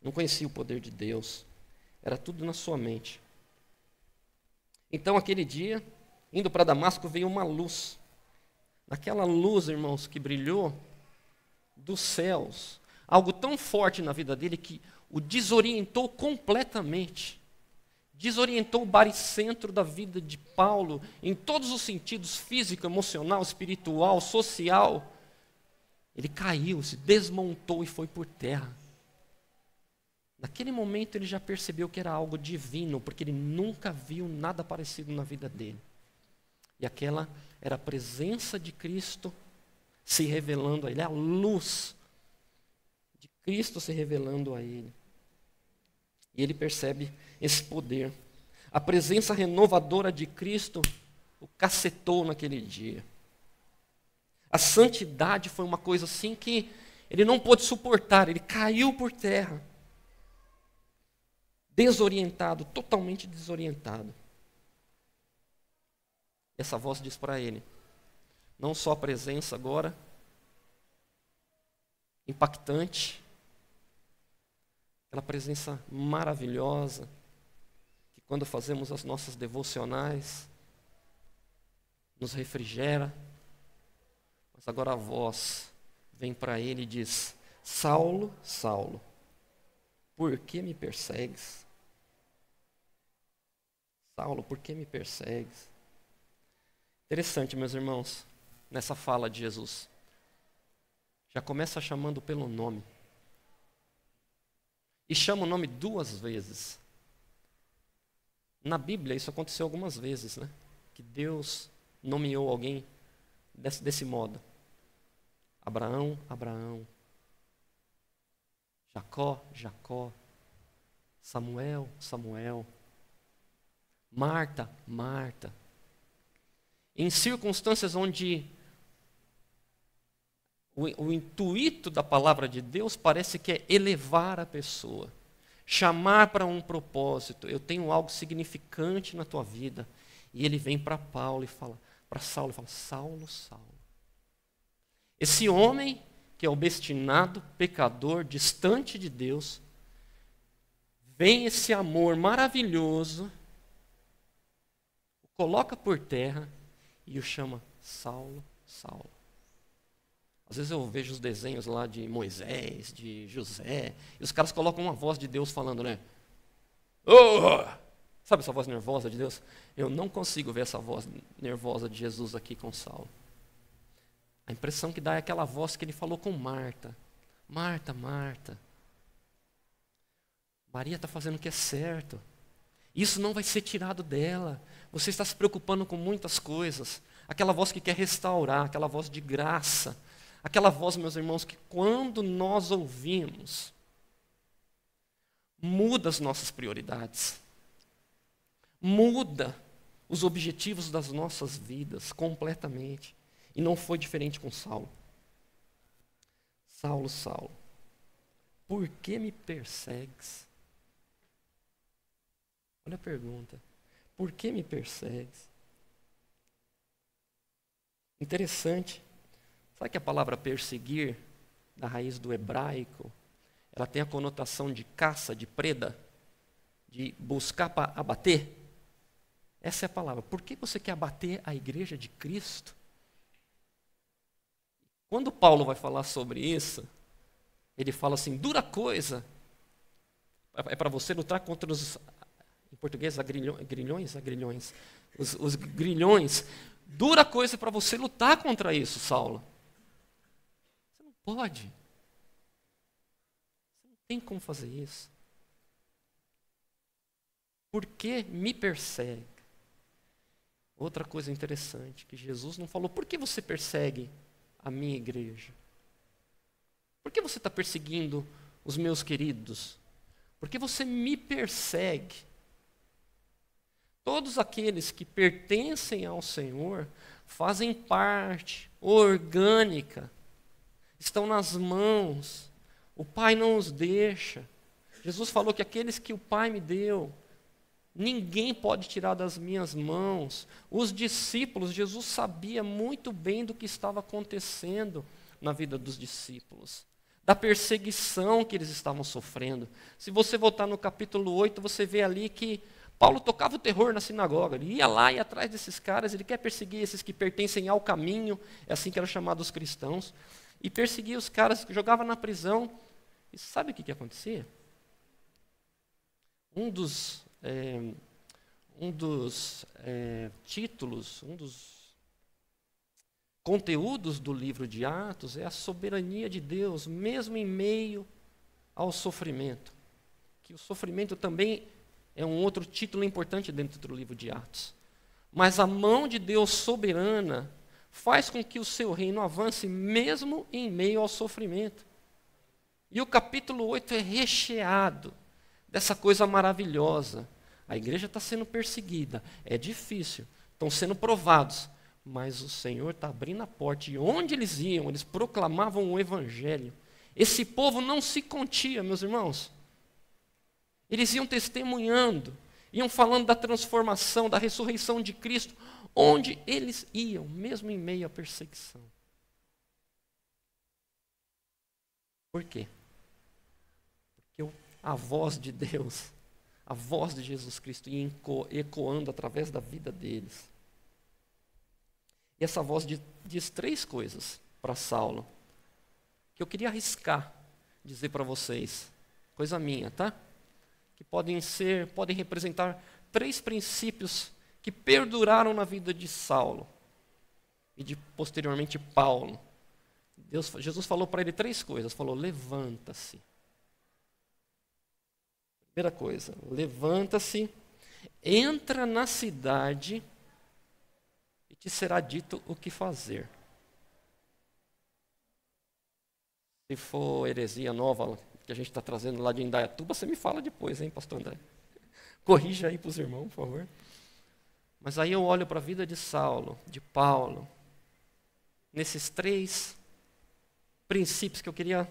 Não conhecia o poder de Deus. Era tudo na sua mente. Então, aquele dia, indo para Damasco, veio uma luz. Aquela luz, irmãos, que brilhou dos céus. Algo tão forte na vida dele que o desorientou completamente. Desorientou o baricentro da vida de Paulo em todos os sentidos físico, emocional, espiritual, social. Ele caiu, se desmontou e foi por terra. Naquele momento ele já percebeu que era algo divino, porque ele nunca viu nada parecido na vida dele. E aquela era a presença de Cristo se revelando a ele, a luz de Cristo se revelando a ele. E ele percebe esse poder. A presença renovadora de Cristo o cacetou naquele dia. A santidade foi uma coisa assim que ele não pôde suportar, ele caiu por terra desorientado, totalmente desorientado. Essa voz diz para ele: não só a presença agora, impactante, aquela presença maravilhosa, quando fazemos as nossas devocionais, nos refrigera, mas agora a voz vem para ele e diz: Saulo, Saulo, por que me persegues? Saulo, por que me persegues? Interessante, meus irmãos, nessa fala de Jesus. Já começa chamando pelo nome. E chama o nome duas vezes. Na Bíblia, isso aconteceu algumas vezes, né? Que Deus nomeou alguém desse, desse modo: Abraão, Abraão. Jacó, Jacó. Samuel, Samuel. Marta, Marta. Em circunstâncias onde o, o intuito da palavra de Deus parece que é elevar a pessoa, chamar para um propósito. Eu tenho algo significante na tua vida. E ele vem para Paulo e fala, para Saulo e fala: Saulo, Saulo. Esse homem que é obstinado, pecador, distante de Deus, vem esse amor maravilhoso, o coloca por terra e o chama Saulo, Saulo. Às vezes eu vejo os desenhos lá de Moisés, de José, e os caras colocam uma voz de Deus falando, né? Oh! Sabe essa voz nervosa de Deus? Eu não consigo ver essa voz nervosa de Jesus aqui com Saulo. A impressão que dá é aquela voz que ele falou com Marta. Marta, Marta. Maria está fazendo o que é certo. Isso não vai ser tirado dela. Você está se preocupando com muitas coisas. Aquela voz que quer restaurar, aquela voz de graça. Aquela voz, meus irmãos, que quando nós ouvimos, muda as nossas prioridades. Muda os objetivos das nossas vidas completamente. E não foi diferente com Saulo. Saulo, Saulo, por que me persegues? Olha a pergunta. Por que me persegues? Interessante. Sabe que a palavra perseguir, da raiz do hebraico, ela tem a conotação de caça, de preda, de buscar para abater? Essa é a palavra. Por que você quer abater a igreja de Cristo? Quando Paulo vai falar sobre isso, ele fala assim: dura coisa é para você lutar contra os, em português, agrilhões, grilhões, agrilhões, os, os grilhões. Dura coisa para você lutar contra isso, Saulo. Pode. Você não tem como fazer isso. Por que me persegue? Outra coisa interessante, que Jesus não falou, por que você persegue a minha igreja? Por que você está perseguindo os meus queridos? Porque você me persegue. Todos aqueles que pertencem ao Senhor fazem parte orgânica, estão nas mãos. O Pai não os deixa. Jesus falou que aqueles que o Pai me deu, Ninguém pode tirar das minhas mãos. Os discípulos, Jesus sabia muito bem do que estava acontecendo na vida dos discípulos, da perseguição que eles estavam sofrendo. Se você voltar no capítulo 8, você vê ali que Paulo tocava o terror na sinagoga, ele ia lá e atrás desses caras, ele quer perseguir esses que pertencem ao caminho, é assim que eram chamados os cristãos, e perseguia os caras, jogava na prisão. E sabe o que, que acontecia? Um dos é, um dos é, títulos, um dos conteúdos do livro de Atos é a soberania de Deus, mesmo em meio ao sofrimento. Que o sofrimento também é um outro título importante dentro do livro de Atos. Mas a mão de Deus soberana faz com que o seu reino avance mesmo em meio ao sofrimento. E o capítulo 8 é recheado dessa coisa maravilhosa. A igreja está sendo perseguida, é difícil, estão sendo provados, mas o Senhor está abrindo a porta. E onde eles iam, eles proclamavam o Evangelho. Esse povo não se contia, meus irmãos. Eles iam testemunhando, iam falando da transformação, da ressurreição de Cristo, onde eles iam, mesmo em meio à perseguição. Por quê? Porque a voz de Deus, a voz de Jesus Cristo ia ecoando através da vida deles. E essa voz diz três coisas para Saulo, que eu queria arriscar dizer para vocês, coisa minha, tá? Que podem ser, podem representar três princípios que perduraram na vida de Saulo e de posteriormente Paulo. Deus, Jesus falou para ele três coisas. Falou: levanta-se, Primeira coisa, levanta-se, entra na cidade e te será dito o que fazer. Se for heresia nova, que a gente está trazendo lá de Indaiatuba, você me fala depois, hein, pastor André? Corrija aí para os irmãos, por favor. Mas aí eu olho para a vida de Saulo, de Paulo, nesses três princípios que eu queria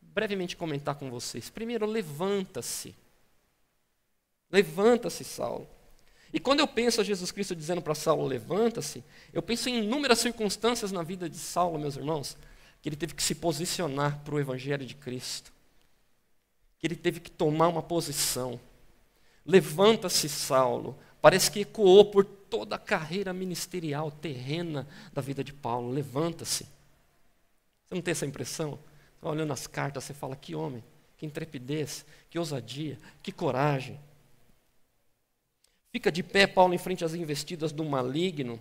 brevemente comentar com vocês. Primeiro, levanta-se. Levanta-se, Saulo. E quando eu penso a Jesus Cristo dizendo para Saulo, levanta-se, eu penso em inúmeras circunstâncias na vida de Saulo, meus irmãos, que ele teve que se posicionar para o Evangelho de Cristo. Que ele teve que tomar uma posição. Levanta-se, Saulo. Parece que ecoou por toda a carreira ministerial terrena da vida de Paulo. Levanta-se. Você não tem essa impressão? Olhando as cartas, você fala: que homem, que intrepidez, que ousadia, que coragem. Fica de pé, Paulo, em frente às investidas do maligno.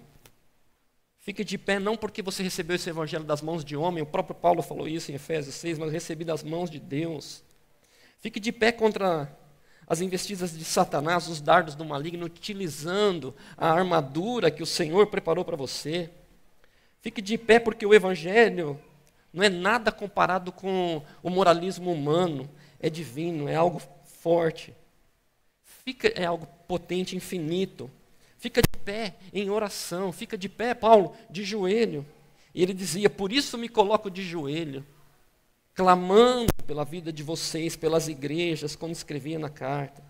Fique de pé não porque você recebeu esse evangelho das mãos de homem, o próprio Paulo falou isso em Efésios 6, mas recebi das mãos de Deus. Fique de pé contra as investidas de Satanás, os dardos do maligno, utilizando a armadura que o Senhor preparou para você. Fique de pé porque o evangelho não é nada comparado com o moralismo humano, é divino, é algo forte. Fica, é algo potente, infinito. Fica de pé em oração, fica de pé, Paulo, de joelho. E ele dizia: Por isso me coloco de joelho, clamando pela vida de vocês, pelas igrejas, como escrevia na carta.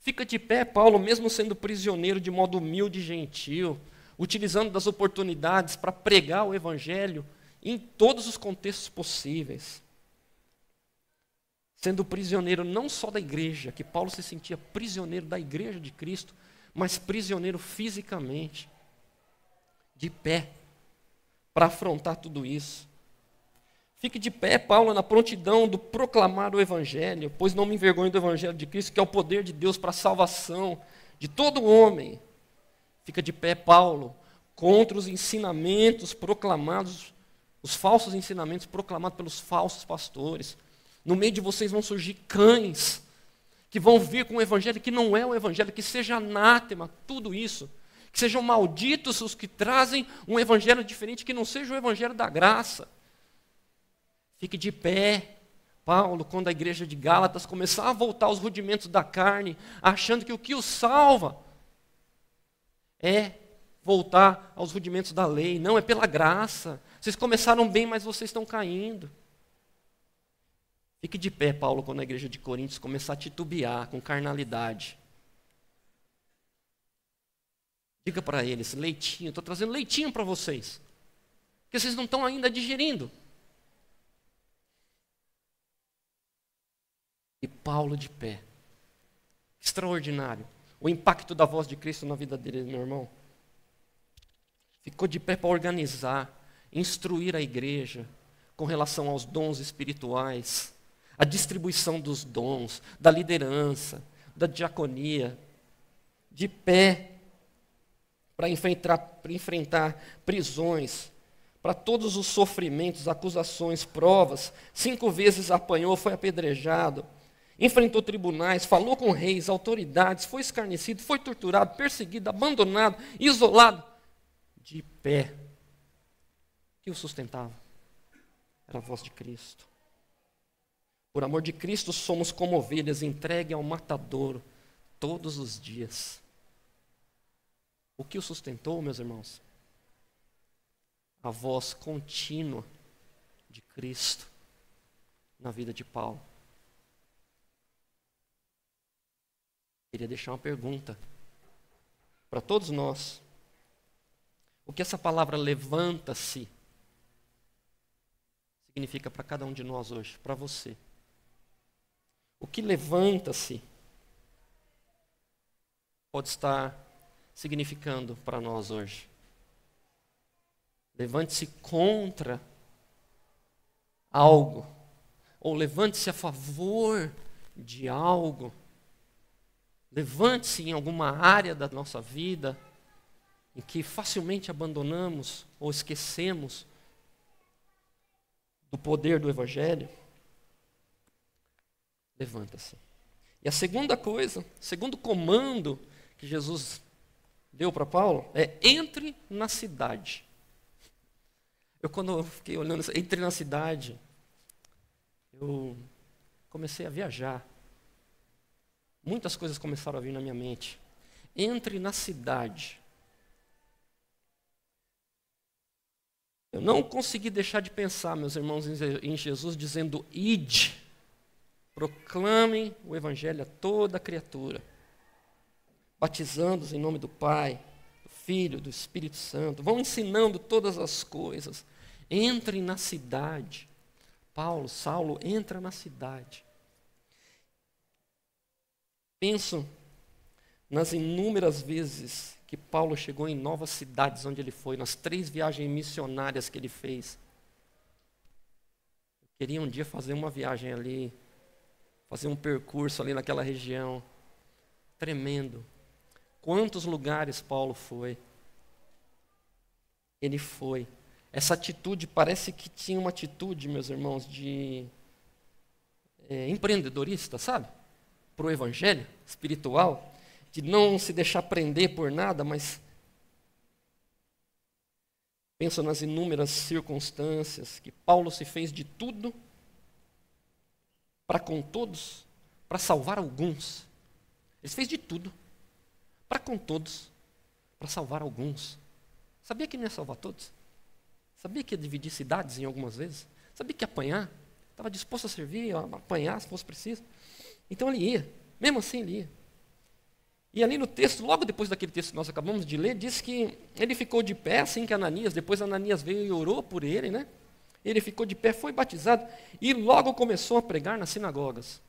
Fica de pé, Paulo, mesmo sendo prisioneiro de modo humilde e gentil, utilizando das oportunidades para pregar o evangelho em todos os contextos possíveis. Sendo prisioneiro não só da igreja, que Paulo se sentia prisioneiro da igreja de Cristo, mas prisioneiro fisicamente, de pé, para afrontar tudo isso. Fique de pé, Paulo, na prontidão do proclamar o Evangelho, pois não me envergonho do Evangelho de Cristo, que é o poder de Deus para a salvação de todo homem. Fica de pé, Paulo, contra os ensinamentos proclamados, os falsos ensinamentos proclamados pelos falsos pastores. No meio de vocês vão surgir cães que vão vir com um evangelho que não é o evangelho, que seja anátema, tudo isso. Que sejam malditos os que trazem um evangelho diferente, que não seja o evangelho da graça. Fique de pé, Paulo, quando a igreja de Gálatas começar a voltar aos rudimentos da carne, achando que o que o salva é voltar aos rudimentos da lei, não é pela graça. Vocês começaram bem, mas vocês estão caindo. Fique de pé, Paulo, quando a igreja de Coríntios começar a titubear com carnalidade. Diga para eles, leitinho, estou trazendo leitinho para vocês. Que vocês não estão ainda digerindo. E Paulo de pé. Extraordinário. O impacto da voz de Cristo na vida dele, meu irmão. Ficou de pé para organizar, instruir a igreja com relação aos dons espirituais a distribuição dos dons, da liderança, da diaconia, de pé para enfrentar, enfrentar prisões, para todos os sofrimentos, acusações, provas. Cinco vezes apanhou, foi apedrejado, enfrentou tribunais, falou com reis, autoridades, foi escarnecido, foi torturado, perseguido, abandonado, isolado, de pé. Que o sustentava? Era a voz de Cristo. Por amor de Cristo, somos como ovelhas entregue ao matadouro todos os dias. O que o sustentou, meus irmãos? A voz contínua de Cristo na vida de Paulo. Queria deixar uma pergunta para todos nós. O que essa palavra levanta-se significa para cada um de nós hoje, para você? O que levanta-se pode estar significando para nós hoje. Levante-se contra algo, ou levante-se a favor de algo. Levante-se em alguma área da nossa vida em que facilmente abandonamos ou esquecemos do poder do Evangelho levanta-se. E a segunda coisa, segundo comando que Jesus deu para Paulo é entre na cidade. Eu quando eu fiquei olhando, entre na cidade, eu comecei a viajar. Muitas coisas começaram a vir na minha mente. Entre na cidade. Eu não consegui deixar de pensar, meus irmãos, em Jesus dizendo: ide, proclamem o Evangelho a toda criatura, batizando-os em nome do Pai, do Filho, do Espírito Santo, vão ensinando todas as coisas. Entrem na cidade. Paulo, Saulo, entra na cidade. Penso nas inúmeras vezes que Paulo chegou em novas cidades onde ele foi, nas três viagens missionárias que ele fez. Eu queria um dia fazer uma viagem ali, fazer um percurso ali naquela região. Tremendo. Quantos lugares Paulo foi? Ele foi. Essa atitude parece que tinha uma atitude, meus irmãos, de é, empreendedorista, sabe? Para o evangelho espiritual de não se deixar prender por nada, mas pensa nas inúmeras circunstâncias que Paulo se fez de tudo para com todos, para salvar alguns. Ele fez de tudo para com todos, para salvar alguns. Sabia que não ia salvar todos? Sabia que ia dividir cidades em algumas vezes? Sabia que ia apanhar? Estava disposto a servir, a apanhar se fosse preciso. Então ele ia. Mesmo assim ele ia. E ali no texto, logo depois daquele texto que nós acabamos de ler, diz que ele ficou de pé, assim que Ananias, depois Ananias veio e orou por ele, né? Ele ficou de pé, foi batizado e logo começou a pregar nas sinagogas.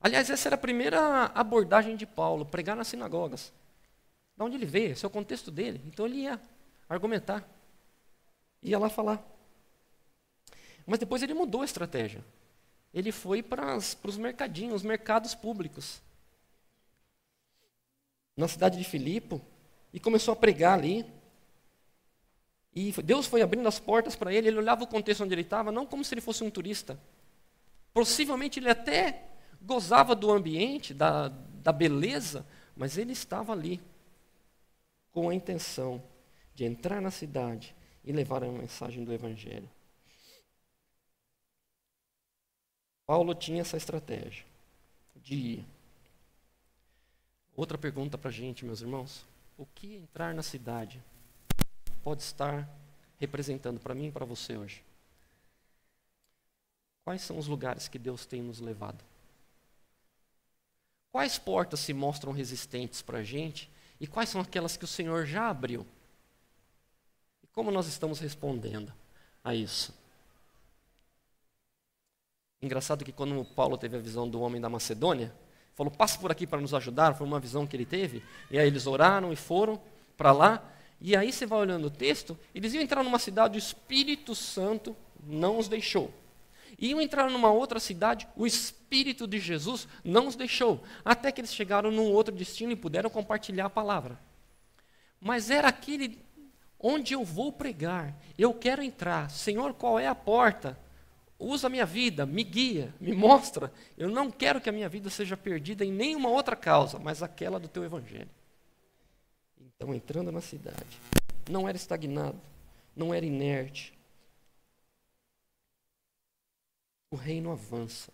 Aliás, essa era a primeira abordagem de Paulo, pregar nas sinagogas. Da onde ele veio, esse é o contexto dele. Então ele ia argumentar, ia lá falar. Mas depois ele mudou a estratégia. Ele foi para os mercadinhos, os mercados públicos na cidade de Filipe e começou a pregar ali. E Deus foi abrindo as portas para ele, ele olhava o contexto onde ele estava, não como se ele fosse um turista. Possivelmente ele até gozava do ambiente, da, da beleza, mas ele estava ali com a intenção de entrar na cidade e levar a mensagem do Evangelho. Paulo tinha essa estratégia de ir Outra pergunta para a gente, meus irmãos: o que entrar na cidade pode estar representando para mim e para você hoje? Quais são os lugares que Deus tem nos levado? Quais portas se mostram resistentes para a gente e quais são aquelas que o Senhor já abriu? E como nós estamos respondendo a isso? Engraçado que quando Paulo teve a visão do homem da Macedônia, falou: passe por aqui para nos ajudar. Foi uma visão que ele teve. E aí eles oraram e foram para lá. E aí você vai olhando o texto, eles iam entrar numa cidade, o Espírito Santo não os deixou. Iam entrar numa outra cidade, o Espírito de Jesus não os deixou. Até que eles chegaram num outro destino e puderam compartilhar a palavra. Mas era aquele onde eu vou pregar, eu quero entrar. Senhor, qual é a porta? Usa a minha vida, me guia, me mostra. Eu não quero que a minha vida seja perdida em nenhuma outra causa, mas aquela do teu evangelho. Então, entrando na cidade, não era estagnado, não era inerte. O reino avança.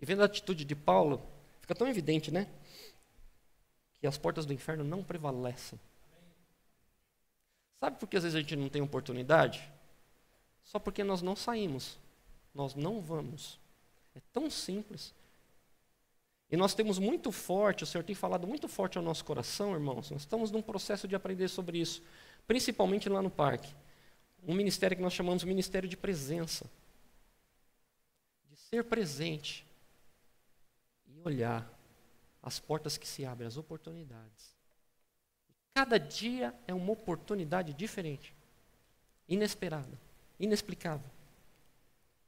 E vendo a atitude de Paulo, fica tão evidente, né? Que as portas do inferno não prevalecem. Sabe por que às vezes a gente não tem oportunidade? Só porque nós não saímos nós não vamos. É tão simples. E nós temos muito forte, o Senhor tem falado muito forte ao nosso coração, irmãos. Nós estamos num processo de aprender sobre isso, principalmente lá no parque. Um ministério que nós chamamos de ministério de presença. De ser presente e olhar as portas que se abrem, as oportunidades. Cada dia é uma oportunidade diferente, inesperada, inexplicável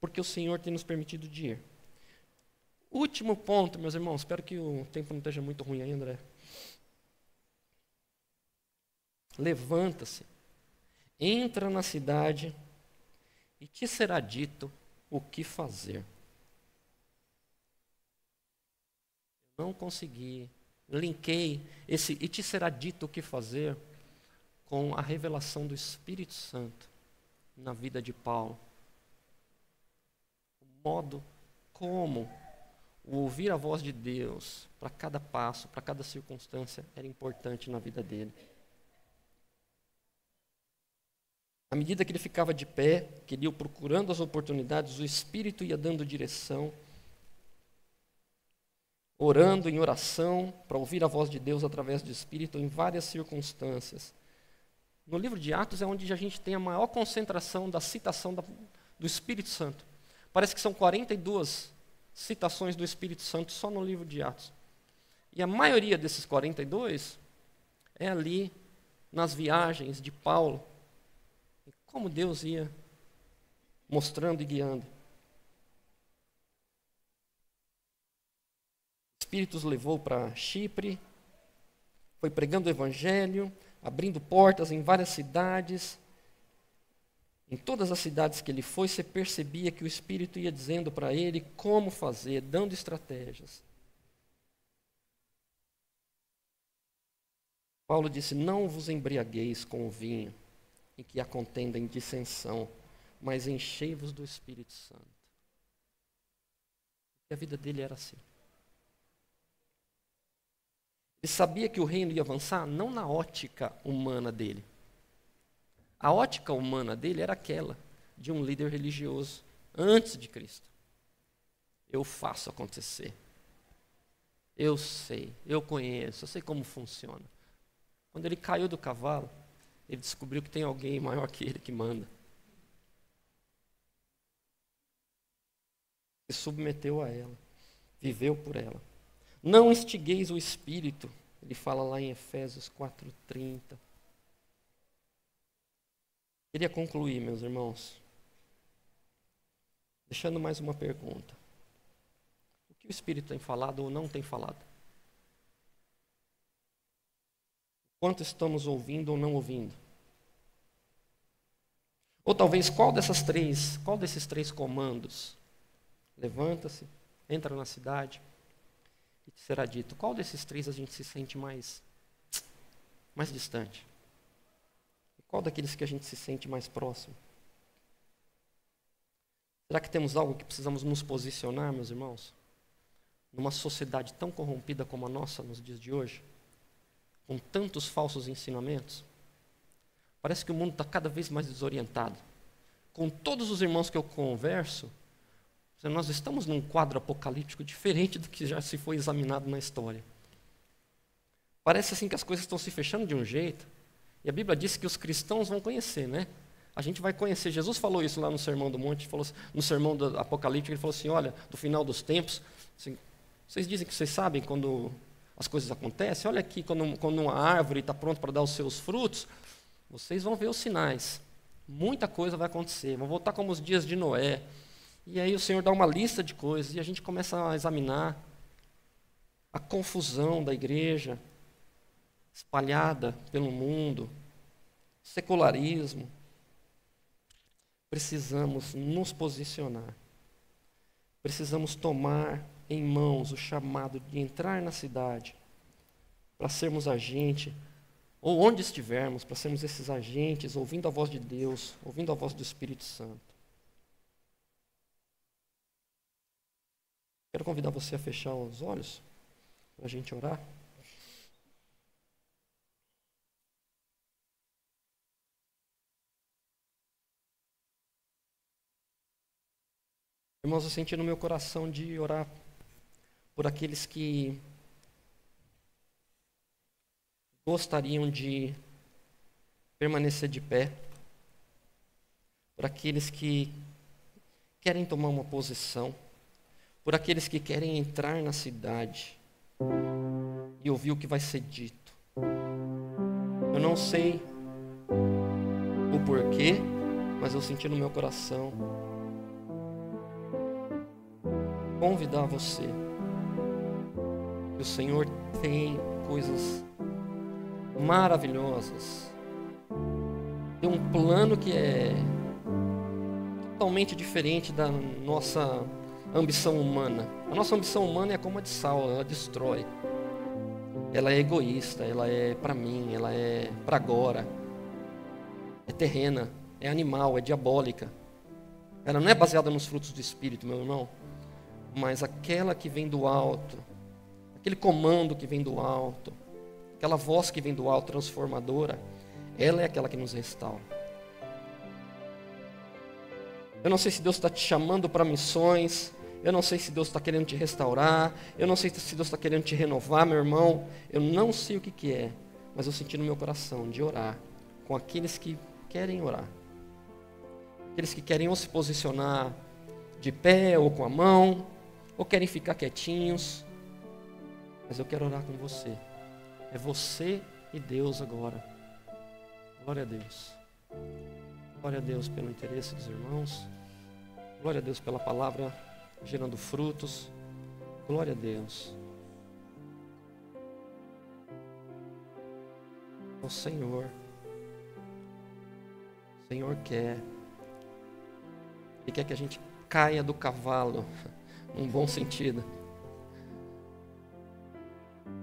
porque o Senhor tem nos permitido de ir. Último ponto, meus irmãos, espero que o tempo não esteja muito ruim aí, André. Levanta-se, entra na cidade e te será dito o que fazer. Não consegui, linkei esse e te será dito o que fazer com a revelação do Espírito Santo na vida de Paulo modo como o ouvir a voz de Deus para cada passo, para cada circunstância, era importante na vida dele. À medida que ele ficava de pé, que ele ia procurando as oportunidades, o Espírito ia dando direção, orando em oração para ouvir a voz de Deus através do Espírito em várias circunstâncias. No livro de Atos é onde a gente tem a maior concentração da citação do Espírito Santo. Parece que são 42 citações do Espírito Santo só no livro de Atos. E a maioria desses 42 é ali nas viagens de Paulo como Deus ia mostrando e guiando. O Espírito os levou para Chipre, foi pregando o Evangelho, abrindo portas em várias cidades. Em todas as cidades que ele foi, você percebia que o Espírito ia dizendo para ele como fazer, dando estratégias. Paulo disse: Não vos embriagueis com o vinho em que há contenda em dissensão, mas enchei-vos do Espírito Santo. E a vida dele era assim. Ele sabia que o reino ia avançar não na ótica humana dele. A ótica humana dele era aquela de um líder religioso antes de Cristo. Eu faço acontecer. Eu sei, eu conheço, eu sei como funciona. Quando ele caiu do cavalo, ele descobriu que tem alguém maior que ele que manda. Se submeteu a ela, viveu por ela. Não instigueis o espírito, ele fala lá em Efésios 4:30. Queria concluir, meus irmãos, deixando mais uma pergunta. O que o Espírito tem falado ou não tem falado? Quanto estamos ouvindo ou não ouvindo? Ou talvez qual dessas três, qual desses três comandos? Levanta-se, entra na cidade e te será dito. Qual desses três a gente se sente mais mais distante? E qual daqueles que a gente se sente mais próximo? Será que temos algo que precisamos nos posicionar, meus irmãos? Numa sociedade tão corrompida como a nossa nos dias de hoje? com tantos falsos ensinamentos? Parece que o mundo está cada vez mais desorientado. Com todos os irmãos que eu converso, nós estamos num quadro apocalíptico diferente do que já se foi examinado na história. Parece assim que as coisas estão se fechando de um jeito, e a Bíblia diz que os cristãos vão conhecer, né? A gente vai conhecer. Jesus falou isso lá no Sermão do Monte, falou, no Sermão do Apocalíptico, ele falou assim: olha, do final dos tempos, assim, vocês dizem que vocês sabem quando as coisas acontecem. Olha aqui, quando, quando uma árvore está pronta para dar os seus frutos, vocês vão ver os sinais. Muita coisa vai acontecer. Vão voltar como os dias de Noé. E aí o Senhor dá uma lista de coisas e a gente começa a examinar a confusão da igreja espalhada pelo mundo, secularismo. Precisamos nos posicionar. Precisamos tomar em mãos o chamado de entrar na cidade, para sermos agente, ou onde estivermos, para sermos esses agentes, ouvindo a voz de Deus, ouvindo a voz do Espírito Santo. Quero convidar você a fechar os olhos, para a gente orar. Irmãos, eu senti no meu coração de orar por aqueles que gostariam de permanecer de pé, por aqueles que querem tomar uma posição, por aqueles que querem entrar na cidade e ouvir o que vai ser dito. Eu não sei o porquê, mas eu senti no meu coração convidar você o Senhor tem coisas maravilhosas. Tem um plano que é totalmente diferente da nossa ambição humana. A nossa ambição humana é como a de sal, ela destrói. Ela é egoísta, ela é para mim, ela é para agora. É terrena, é animal, é diabólica. Ela não é baseada nos frutos do espírito, meu irmão. mas aquela que vem do alto, aquele comando que vem do alto, aquela voz que vem do alto transformadora, ela é aquela que nos restaura. Eu não sei se Deus está te chamando para missões, eu não sei se Deus está querendo te restaurar, eu não sei se Deus está querendo te renovar, meu irmão, eu não sei o que, que é, mas eu senti no meu coração de orar com aqueles que querem orar, aqueles que querem ou se posicionar de pé ou com a mão, ou querem ficar quietinhos, mas eu quero orar com você. É você e Deus agora. Glória a Deus. Glória a Deus pelo interesse dos irmãos. Glória a Deus pela palavra gerando frutos. Glória a Deus. O Senhor. O Senhor quer. Ele quer que a gente caia do cavalo, num bom sentido.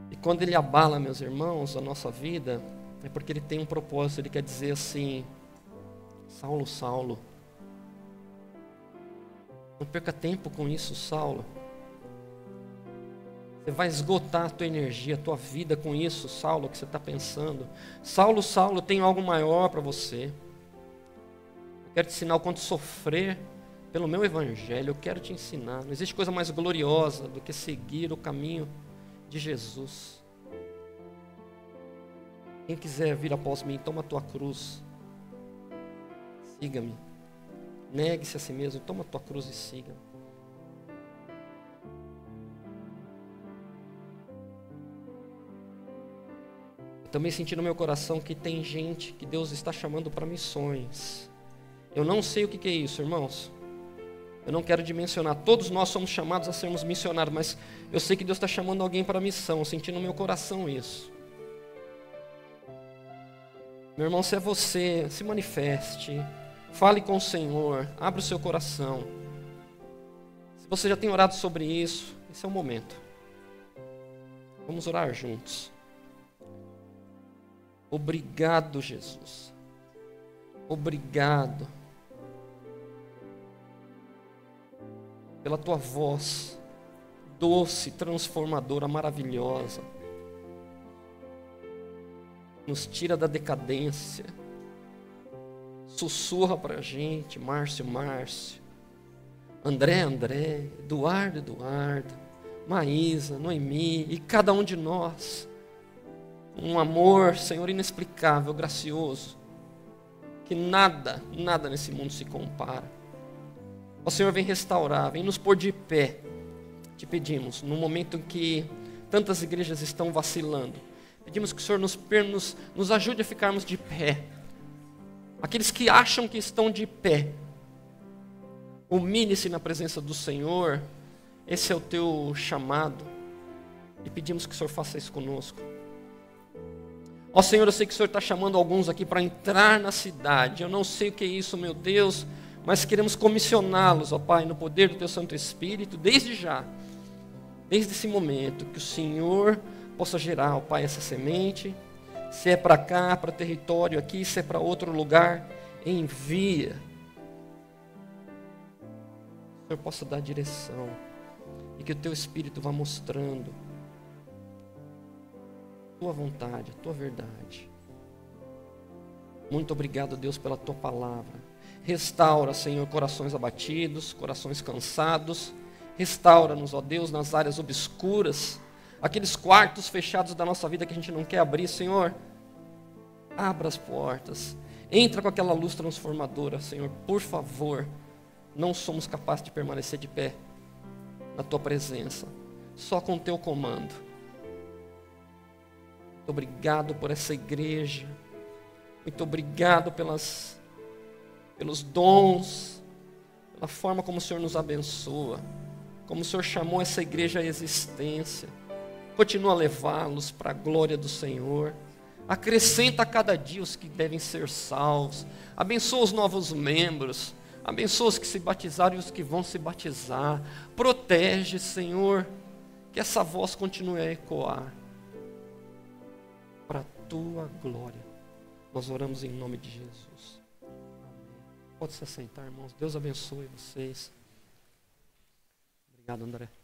E quando ele abala, meus irmãos, a nossa vida, é porque ele tem um propósito, ele quer dizer assim: Saulo, Saulo, não perca tempo com isso, Saulo. Você vai esgotar a tua energia, a tua vida com isso, Saulo, que você está pensando. Saulo, Saulo, tenho algo maior para você. Eu quero te ensinar o quanto sofrer pelo meu evangelho. Eu quero te ensinar. Não existe coisa mais gloriosa do que seguir o caminho de Jesus. Quem quiser vir após mim, toma a tua cruz. Siga-me. Negue-se a si mesmo, toma tua cruz e siga. também senti no meu coração que tem gente que Deus está chamando para missões. Eu não sei o que é isso, irmãos. Eu não quero dimensionar. Todos nós somos chamados a sermos missionários, mas eu sei que Deus está chamando alguém para a missão. Eu senti no meu coração isso. Meu irmão, se é você, se manifeste. Fale com o Senhor. Abra o seu coração. Se você já tem orado sobre isso, esse é o momento. Vamos orar juntos. Obrigado, Jesus. Obrigado pela tua voz doce, transformadora, maravilhosa. Nos tira da decadência. Sussurra para a gente, Márcio, Márcio. André, André, Eduardo, Eduardo, Maísa, Noemi e cada um de nós. Um amor, Senhor, inexplicável, gracioso, que nada, nada nesse mundo se compara. O Senhor vem restaurar, vem nos pôr de pé. Te pedimos, no momento em que tantas igrejas estão vacilando, pedimos que o Senhor nos, nos, nos ajude a ficarmos de pé. Aqueles que acham que estão de pé, humilhe-se na presença do Senhor, esse é o teu chamado, e pedimos que o Senhor faça isso conosco. Ó Senhor, eu sei que o Senhor está chamando alguns aqui para entrar na cidade, eu não sei o que é isso, meu Deus mas queremos comissioná-los, ó Pai, no poder do Teu Santo Espírito, desde já, desde esse momento, que o Senhor possa gerar, ó Pai, essa semente, se é para cá, para território aqui, se é para outro lugar, envia. Que o Senhor possa dar direção e que o Teu Espírito vá mostrando a Tua vontade, a Tua verdade. Muito obrigado, Deus, pela Tua palavra. Restaura, Senhor, corações abatidos, corações cansados. Restaura-nos, ó Deus, nas áreas obscuras, aqueles quartos fechados da nossa vida que a gente não quer abrir, Senhor. Abra as portas. Entra com aquela luz transformadora, Senhor, por favor. Não somos capazes de permanecer de pé na tua presença, só com o teu comando. Muito obrigado por essa igreja. Muito obrigado pelas pelos dons, pela forma como o Senhor nos abençoa, como o Senhor chamou essa igreja à existência. Continua a levá-los para a glória do Senhor. Acrescenta a cada dia os que devem ser salvos. Abençoa os novos membros. Abençoa os que se batizaram e os que vão se batizar. Protege, Senhor, que essa voz continue a ecoar. Para a tua glória. Nós oramos em nome de Jesus. Pode se assentar, irmãos. Deus abençoe vocês. Obrigado. André.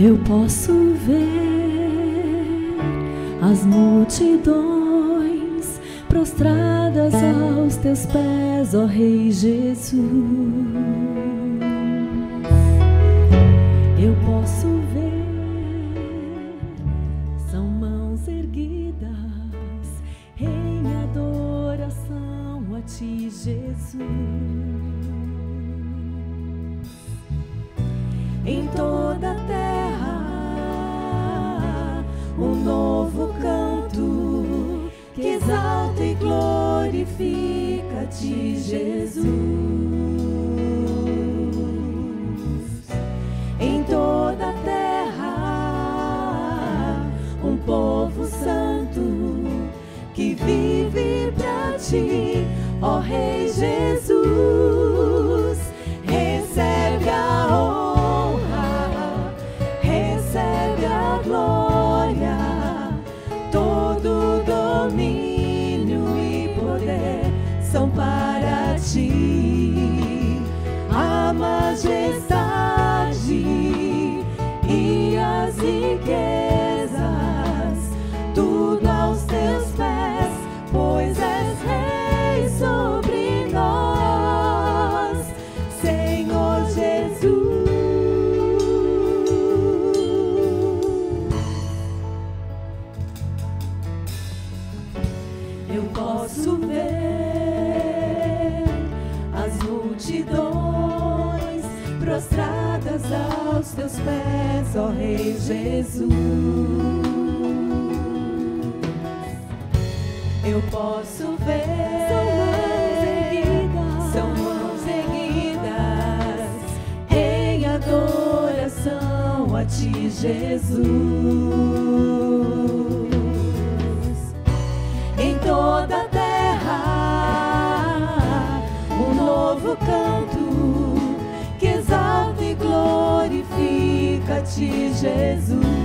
Eu posso ver as multidões prostradas aos teus pés, ó Rei Jesus. Eu posso ver, são mãos erguidas em adoração a ti, Jesus. Em toda a terra, exalta e glorifica-te, Jesus. Em toda a terra, um povo santo que vive pra ti, ó Rei Jesus. Ó Rei Jesus. Eu posso ver são mãos erguidas em adoração a ti, Jesus. Jesus.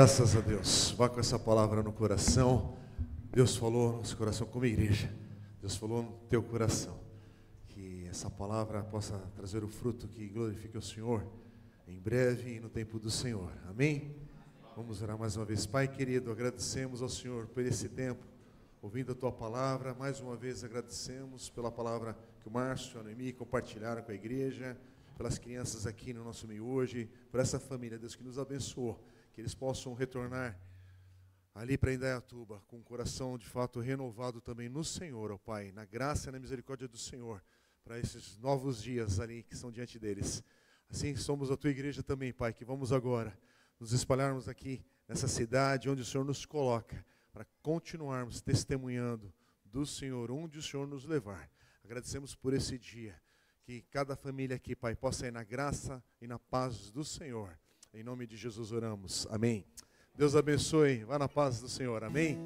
Graças a Deus. Vá com essa palavra no coração. Deus falou no nosso coração como igreja. Deus falou no teu coração. Que essa palavra possa trazer o fruto que glorifique o Senhor em breve e no tempo do Senhor. Amém? Vamos orar mais uma vez. Pai querido, agradecemos ao Senhor por esse tempo, ouvindo a tua palavra. Mais uma vez agradecemos pela palavra que o Márcio e a Noemi compartilharam com a igreja, pelas crianças aqui no nosso meio hoje, por essa família, Deus, que nos abençoou, que eles possam retornar ali para Indaiatuba, com o coração de fato renovado também no Senhor, ó Pai, na graça e na misericórdia do Senhor, para esses novos dias ali que estão diante deles. Assim somos a tua igreja também, Pai, que vamos agora nos espalharmos aqui nessa cidade onde o Senhor nos coloca, para continuarmos testemunhando do Senhor, onde o Senhor nos levar. Agradecemos por esse dia. Que cada família aqui, Pai, possa ir na graça e na paz do Senhor. Em nome de Jesus oramos. Amém. Deus abençoe. Vá na paz do Senhor. Amém.